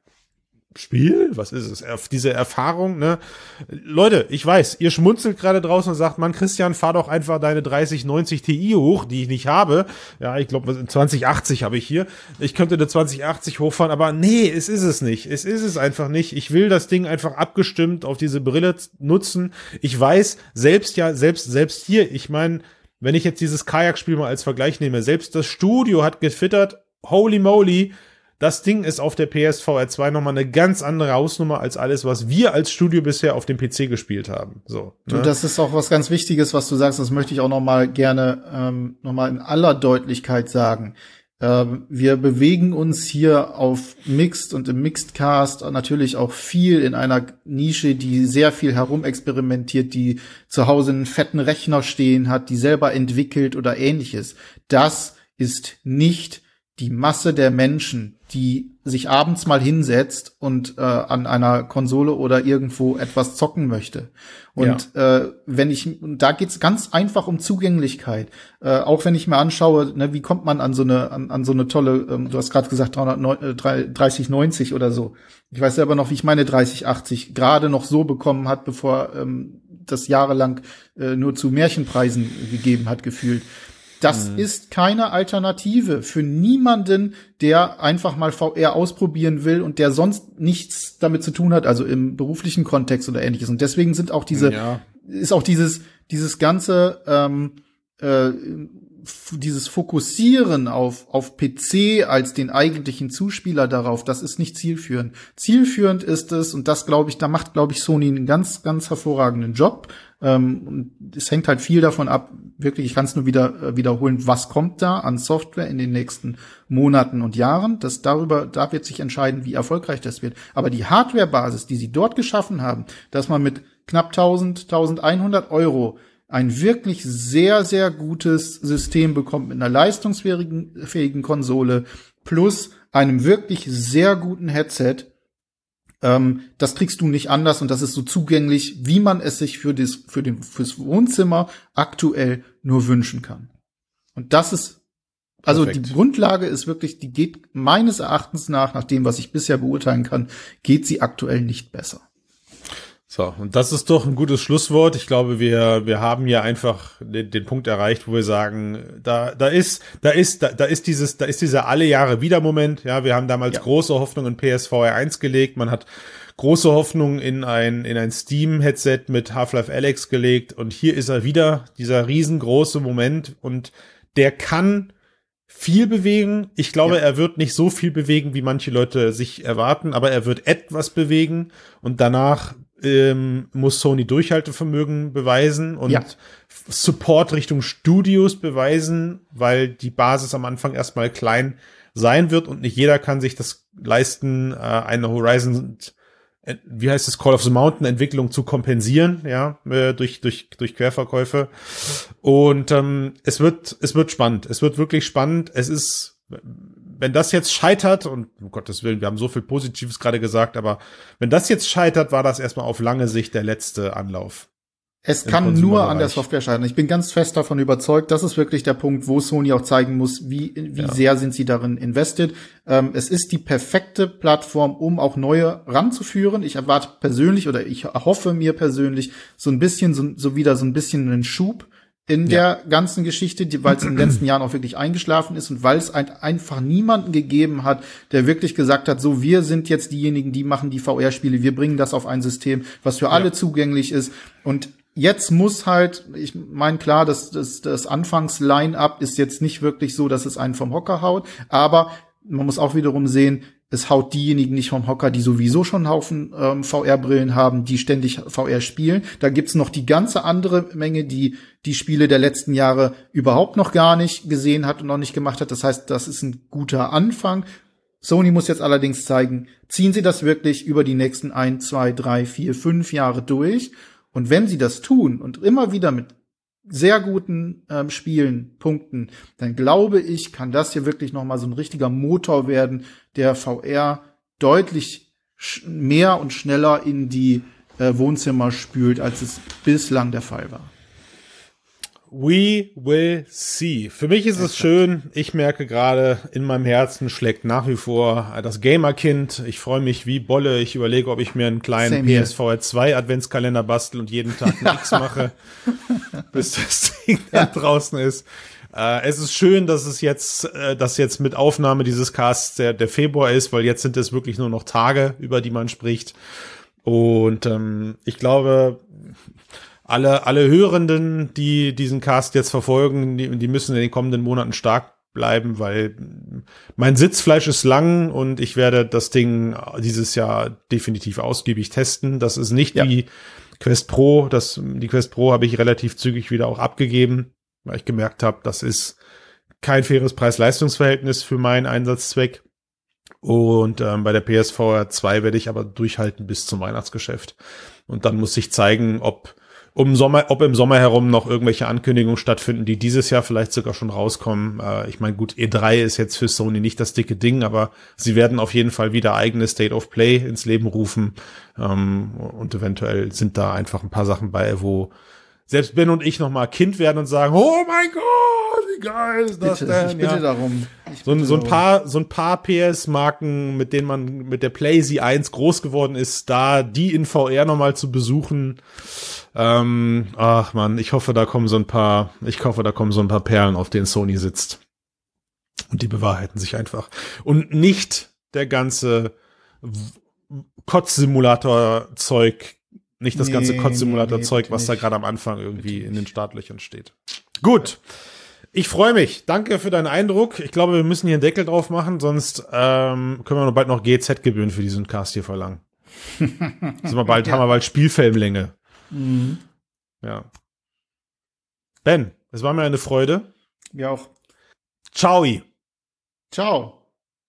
Spiel? Was ist es? Diese Erfahrung, ne? Leute, ich weiß, ihr schmunzelt gerade draußen und sagt, Mann, Christian, fahr doch einfach deine 3090 Ti hoch, die ich nicht habe. Ja, ich glaube, 2080 habe ich hier. Ich könnte eine 2080 hochfahren, aber nee, es ist es nicht. Es ist es einfach nicht. Ich will das Ding einfach abgestimmt auf diese Brille nutzen. Ich weiß, selbst ja, selbst, selbst hier, ich meine, wenn ich jetzt dieses Kajakspiel mal als Vergleich nehme, selbst das Studio hat gefittert, holy moly, das Ding ist auf der PSVR 2 nochmal eine ganz andere Hausnummer als alles, was wir als Studio bisher auf dem PC gespielt haben. So. Ne? Du, das ist auch was ganz Wichtiges, was du sagst. Das möchte ich auch nochmal gerne ähm, nochmal in aller Deutlichkeit sagen. Ähm, wir bewegen uns hier auf Mixed und im Mixed Cast natürlich auch viel in einer Nische, die sehr viel herumexperimentiert, die zu Hause einen fetten Rechner stehen hat, die selber entwickelt oder ähnliches. Das ist nicht die Masse der Menschen, die sich abends mal hinsetzt und äh, an einer Konsole oder irgendwo etwas zocken möchte. Und ja. äh, wenn ich, da geht's ganz einfach um Zugänglichkeit. Äh, auch wenn ich mir anschaue, ne, wie kommt man an so eine, an, an so eine tolle, ähm, du hast gerade gesagt 3090 oder so. Ich weiß selber noch, wie ich meine 3080 gerade noch so bekommen hat, bevor ähm, das jahrelang äh, nur zu Märchenpreisen gegeben hat, gefühlt. Das mhm. ist keine Alternative für niemanden, der einfach mal VR ausprobieren will und der sonst nichts damit zu tun hat, also im beruflichen Kontext oder ähnliches. Und deswegen sind auch diese, ja. ist auch dieses, dieses ganze, ähm, äh, dieses Fokussieren auf, auf PC als den eigentlichen Zuspieler darauf, das ist nicht zielführend. Zielführend ist es, und das glaube ich, da macht, glaube ich, Sony einen ganz, ganz hervorragenden Job. Ähm, und es hängt halt viel davon ab, wirklich, ich kann es nur wieder äh, wiederholen, was kommt da an Software in den nächsten Monaten und Jahren. Das darüber, da wird sich entscheiden, wie erfolgreich das wird. Aber die Hardware-Basis, die sie dort geschaffen haben, dass man mit knapp 1000, 1100 Euro ein wirklich sehr, sehr gutes System bekommt mit einer leistungsfähigen fähigen Konsole plus einem wirklich sehr guten Headset. Ähm, das kriegst du nicht anders und das ist so zugänglich, wie man es sich für das, für den, fürs Wohnzimmer aktuell nur wünschen kann. Und das ist, also Perfekt. die Grundlage ist wirklich, die geht meines Erachtens nach, nach dem, was ich bisher beurteilen kann, geht sie aktuell nicht besser. So, und das ist doch ein gutes Schlusswort. Ich glaube, wir, wir haben ja einfach den, den Punkt erreicht, wo wir sagen, da, da ist, da ist, da, da ist dieses, da ist dieser alle Jahre wieder Moment. Ja, wir haben damals ja. große Hoffnung in PSVR 1 gelegt. Man hat große Hoffnung in ein, in ein Steam-Headset mit Half-Life Alex gelegt. Und hier ist er wieder, dieser riesengroße Moment. Und der kann viel bewegen. Ich glaube, ja. er wird nicht so viel bewegen, wie manche Leute sich erwarten, aber er wird etwas bewegen und danach ähm, muss Sony Durchhaltevermögen beweisen und ja. Support Richtung Studios beweisen, weil die Basis am Anfang erstmal klein sein wird und nicht jeder kann sich das leisten, äh, eine Horizon, äh, wie heißt es, Call of the Mountain Entwicklung zu kompensieren, ja, äh, durch, durch, durch Querverkäufe. Und ähm, es wird, es wird spannend. Es wird wirklich spannend. Es ist wenn das jetzt scheitert, und um Gottes Willen, wir haben so viel Positives gerade gesagt, aber wenn das jetzt scheitert, war das erstmal auf lange Sicht der letzte Anlauf. Es kann nur an der Software scheitern. Ich bin ganz fest davon überzeugt, das ist wirklich der Punkt, wo Sony auch zeigen muss, wie, wie ja. sehr sind sie darin investiert. Ähm, es ist die perfekte Plattform, um auch neue ranzuführen. Ich erwarte persönlich oder ich hoffe mir persönlich so ein bisschen, so, so wieder so ein bisschen einen Schub in ja. der ganzen Geschichte, weil es in den letzten Jahren auch wirklich eingeschlafen ist und weil es ein, einfach niemanden gegeben hat, der wirklich gesagt hat, so wir sind jetzt diejenigen, die machen die VR-Spiele, wir bringen das auf ein System, was für alle ja. zugänglich ist und Jetzt muss halt, ich meine klar, das, das, das Anfangs-Line-Up ist jetzt nicht wirklich so, dass es einen vom Hocker haut, aber man muss auch wiederum sehen, es haut diejenigen nicht vom Hocker, die sowieso schon einen Haufen ähm, VR-Brillen haben, die ständig VR spielen. Da gibt's noch die ganze andere Menge, die die Spiele der letzten Jahre überhaupt noch gar nicht gesehen hat und noch nicht gemacht hat. Das heißt, das ist ein guter Anfang. Sony muss jetzt allerdings zeigen, ziehen sie das wirklich über die nächsten ein, zwei, drei, vier, fünf Jahre durch. Und wenn sie das tun und immer wieder mit sehr guten ähm, Spielen punkten, dann glaube ich, kann das hier wirklich noch mal so ein richtiger Motor werden, der VR deutlich mehr und schneller in die äh, Wohnzimmer spült, als es bislang der Fall war. We will see. Für mich ist es schön. Ich merke gerade, in meinem Herzen schlägt nach wie vor das Gamerkind. Ich freue mich wie Bolle. Ich überlege, ob ich mir einen kleinen PSVR 2 Adventskalender bastel und jeden Tag X mache, bis das Ding dann draußen ist. Äh, es ist schön, dass es jetzt, äh, dass jetzt mit Aufnahme dieses Casts der, der Februar ist, weil jetzt sind es wirklich nur noch Tage, über die man spricht. Und ähm, ich glaube, alle, alle Hörenden, die diesen Cast jetzt verfolgen, die, die müssen in den kommenden Monaten stark bleiben, weil mein Sitzfleisch ist lang und ich werde das Ding dieses Jahr definitiv ausgiebig testen. Das ist nicht ja. die Quest Pro. Das, die Quest Pro habe ich relativ zügig wieder auch abgegeben, weil ich gemerkt habe, das ist kein faires Preis-Leistungs-Verhältnis für meinen Einsatzzweck. Und ähm, bei der PSVR 2 werde ich aber durchhalten bis zum Weihnachtsgeschäft. Und dann muss ich zeigen, ob um Sommer, ob im Sommer herum noch irgendwelche Ankündigungen stattfinden, die dieses Jahr vielleicht sogar schon rauskommen. Äh, ich meine, gut, E3 ist jetzt für Sony nicht das dicke Ding, aber sie werden auf jeden Fall wieder eigene State of Play ins Leben rufen. Ähm, und eventuell sind da einfach ein paar Sachen bei, wo selbst Ben und ich noch mal Kind werden und sagen, oh mein Gott, wie geil ist das bitte, denn? Ich bitte ja. darum. Ich so, bitte so ein paar, so ein paar PS-Marken, mit denen man mit der Play Z1 groß geworden ist, da die in VR noch mal zu besuchen, ähm, ach man, ich hoffe, da kommen so ein paar, ich hoffe, da kommen so ein paar Perlen, auf denen Sony sitzt. Und die bewahrheiten sich einfach. Und nicht der ganze Kotz-Simulator-Zeug, nicht das nee, ganze Kotz-Simulator-Zeug, nee, was da gerade am Anfang irgendwie in den Startlöchern steht. Gut. Ich freue mich. Danke für deinen Eindruck. Ich glaube, wir müssen hier einen Deckel drauf machen, sonst ähm, können wir nur bald noch GZ-Gebühren für diesen Cast hier verlangen. Sind wir bald, ja. haben wir bald Spielfilmlänge. Mhm. Ja. Ben, es war mir eine Freude. Mir auch. Ciao. Ciao.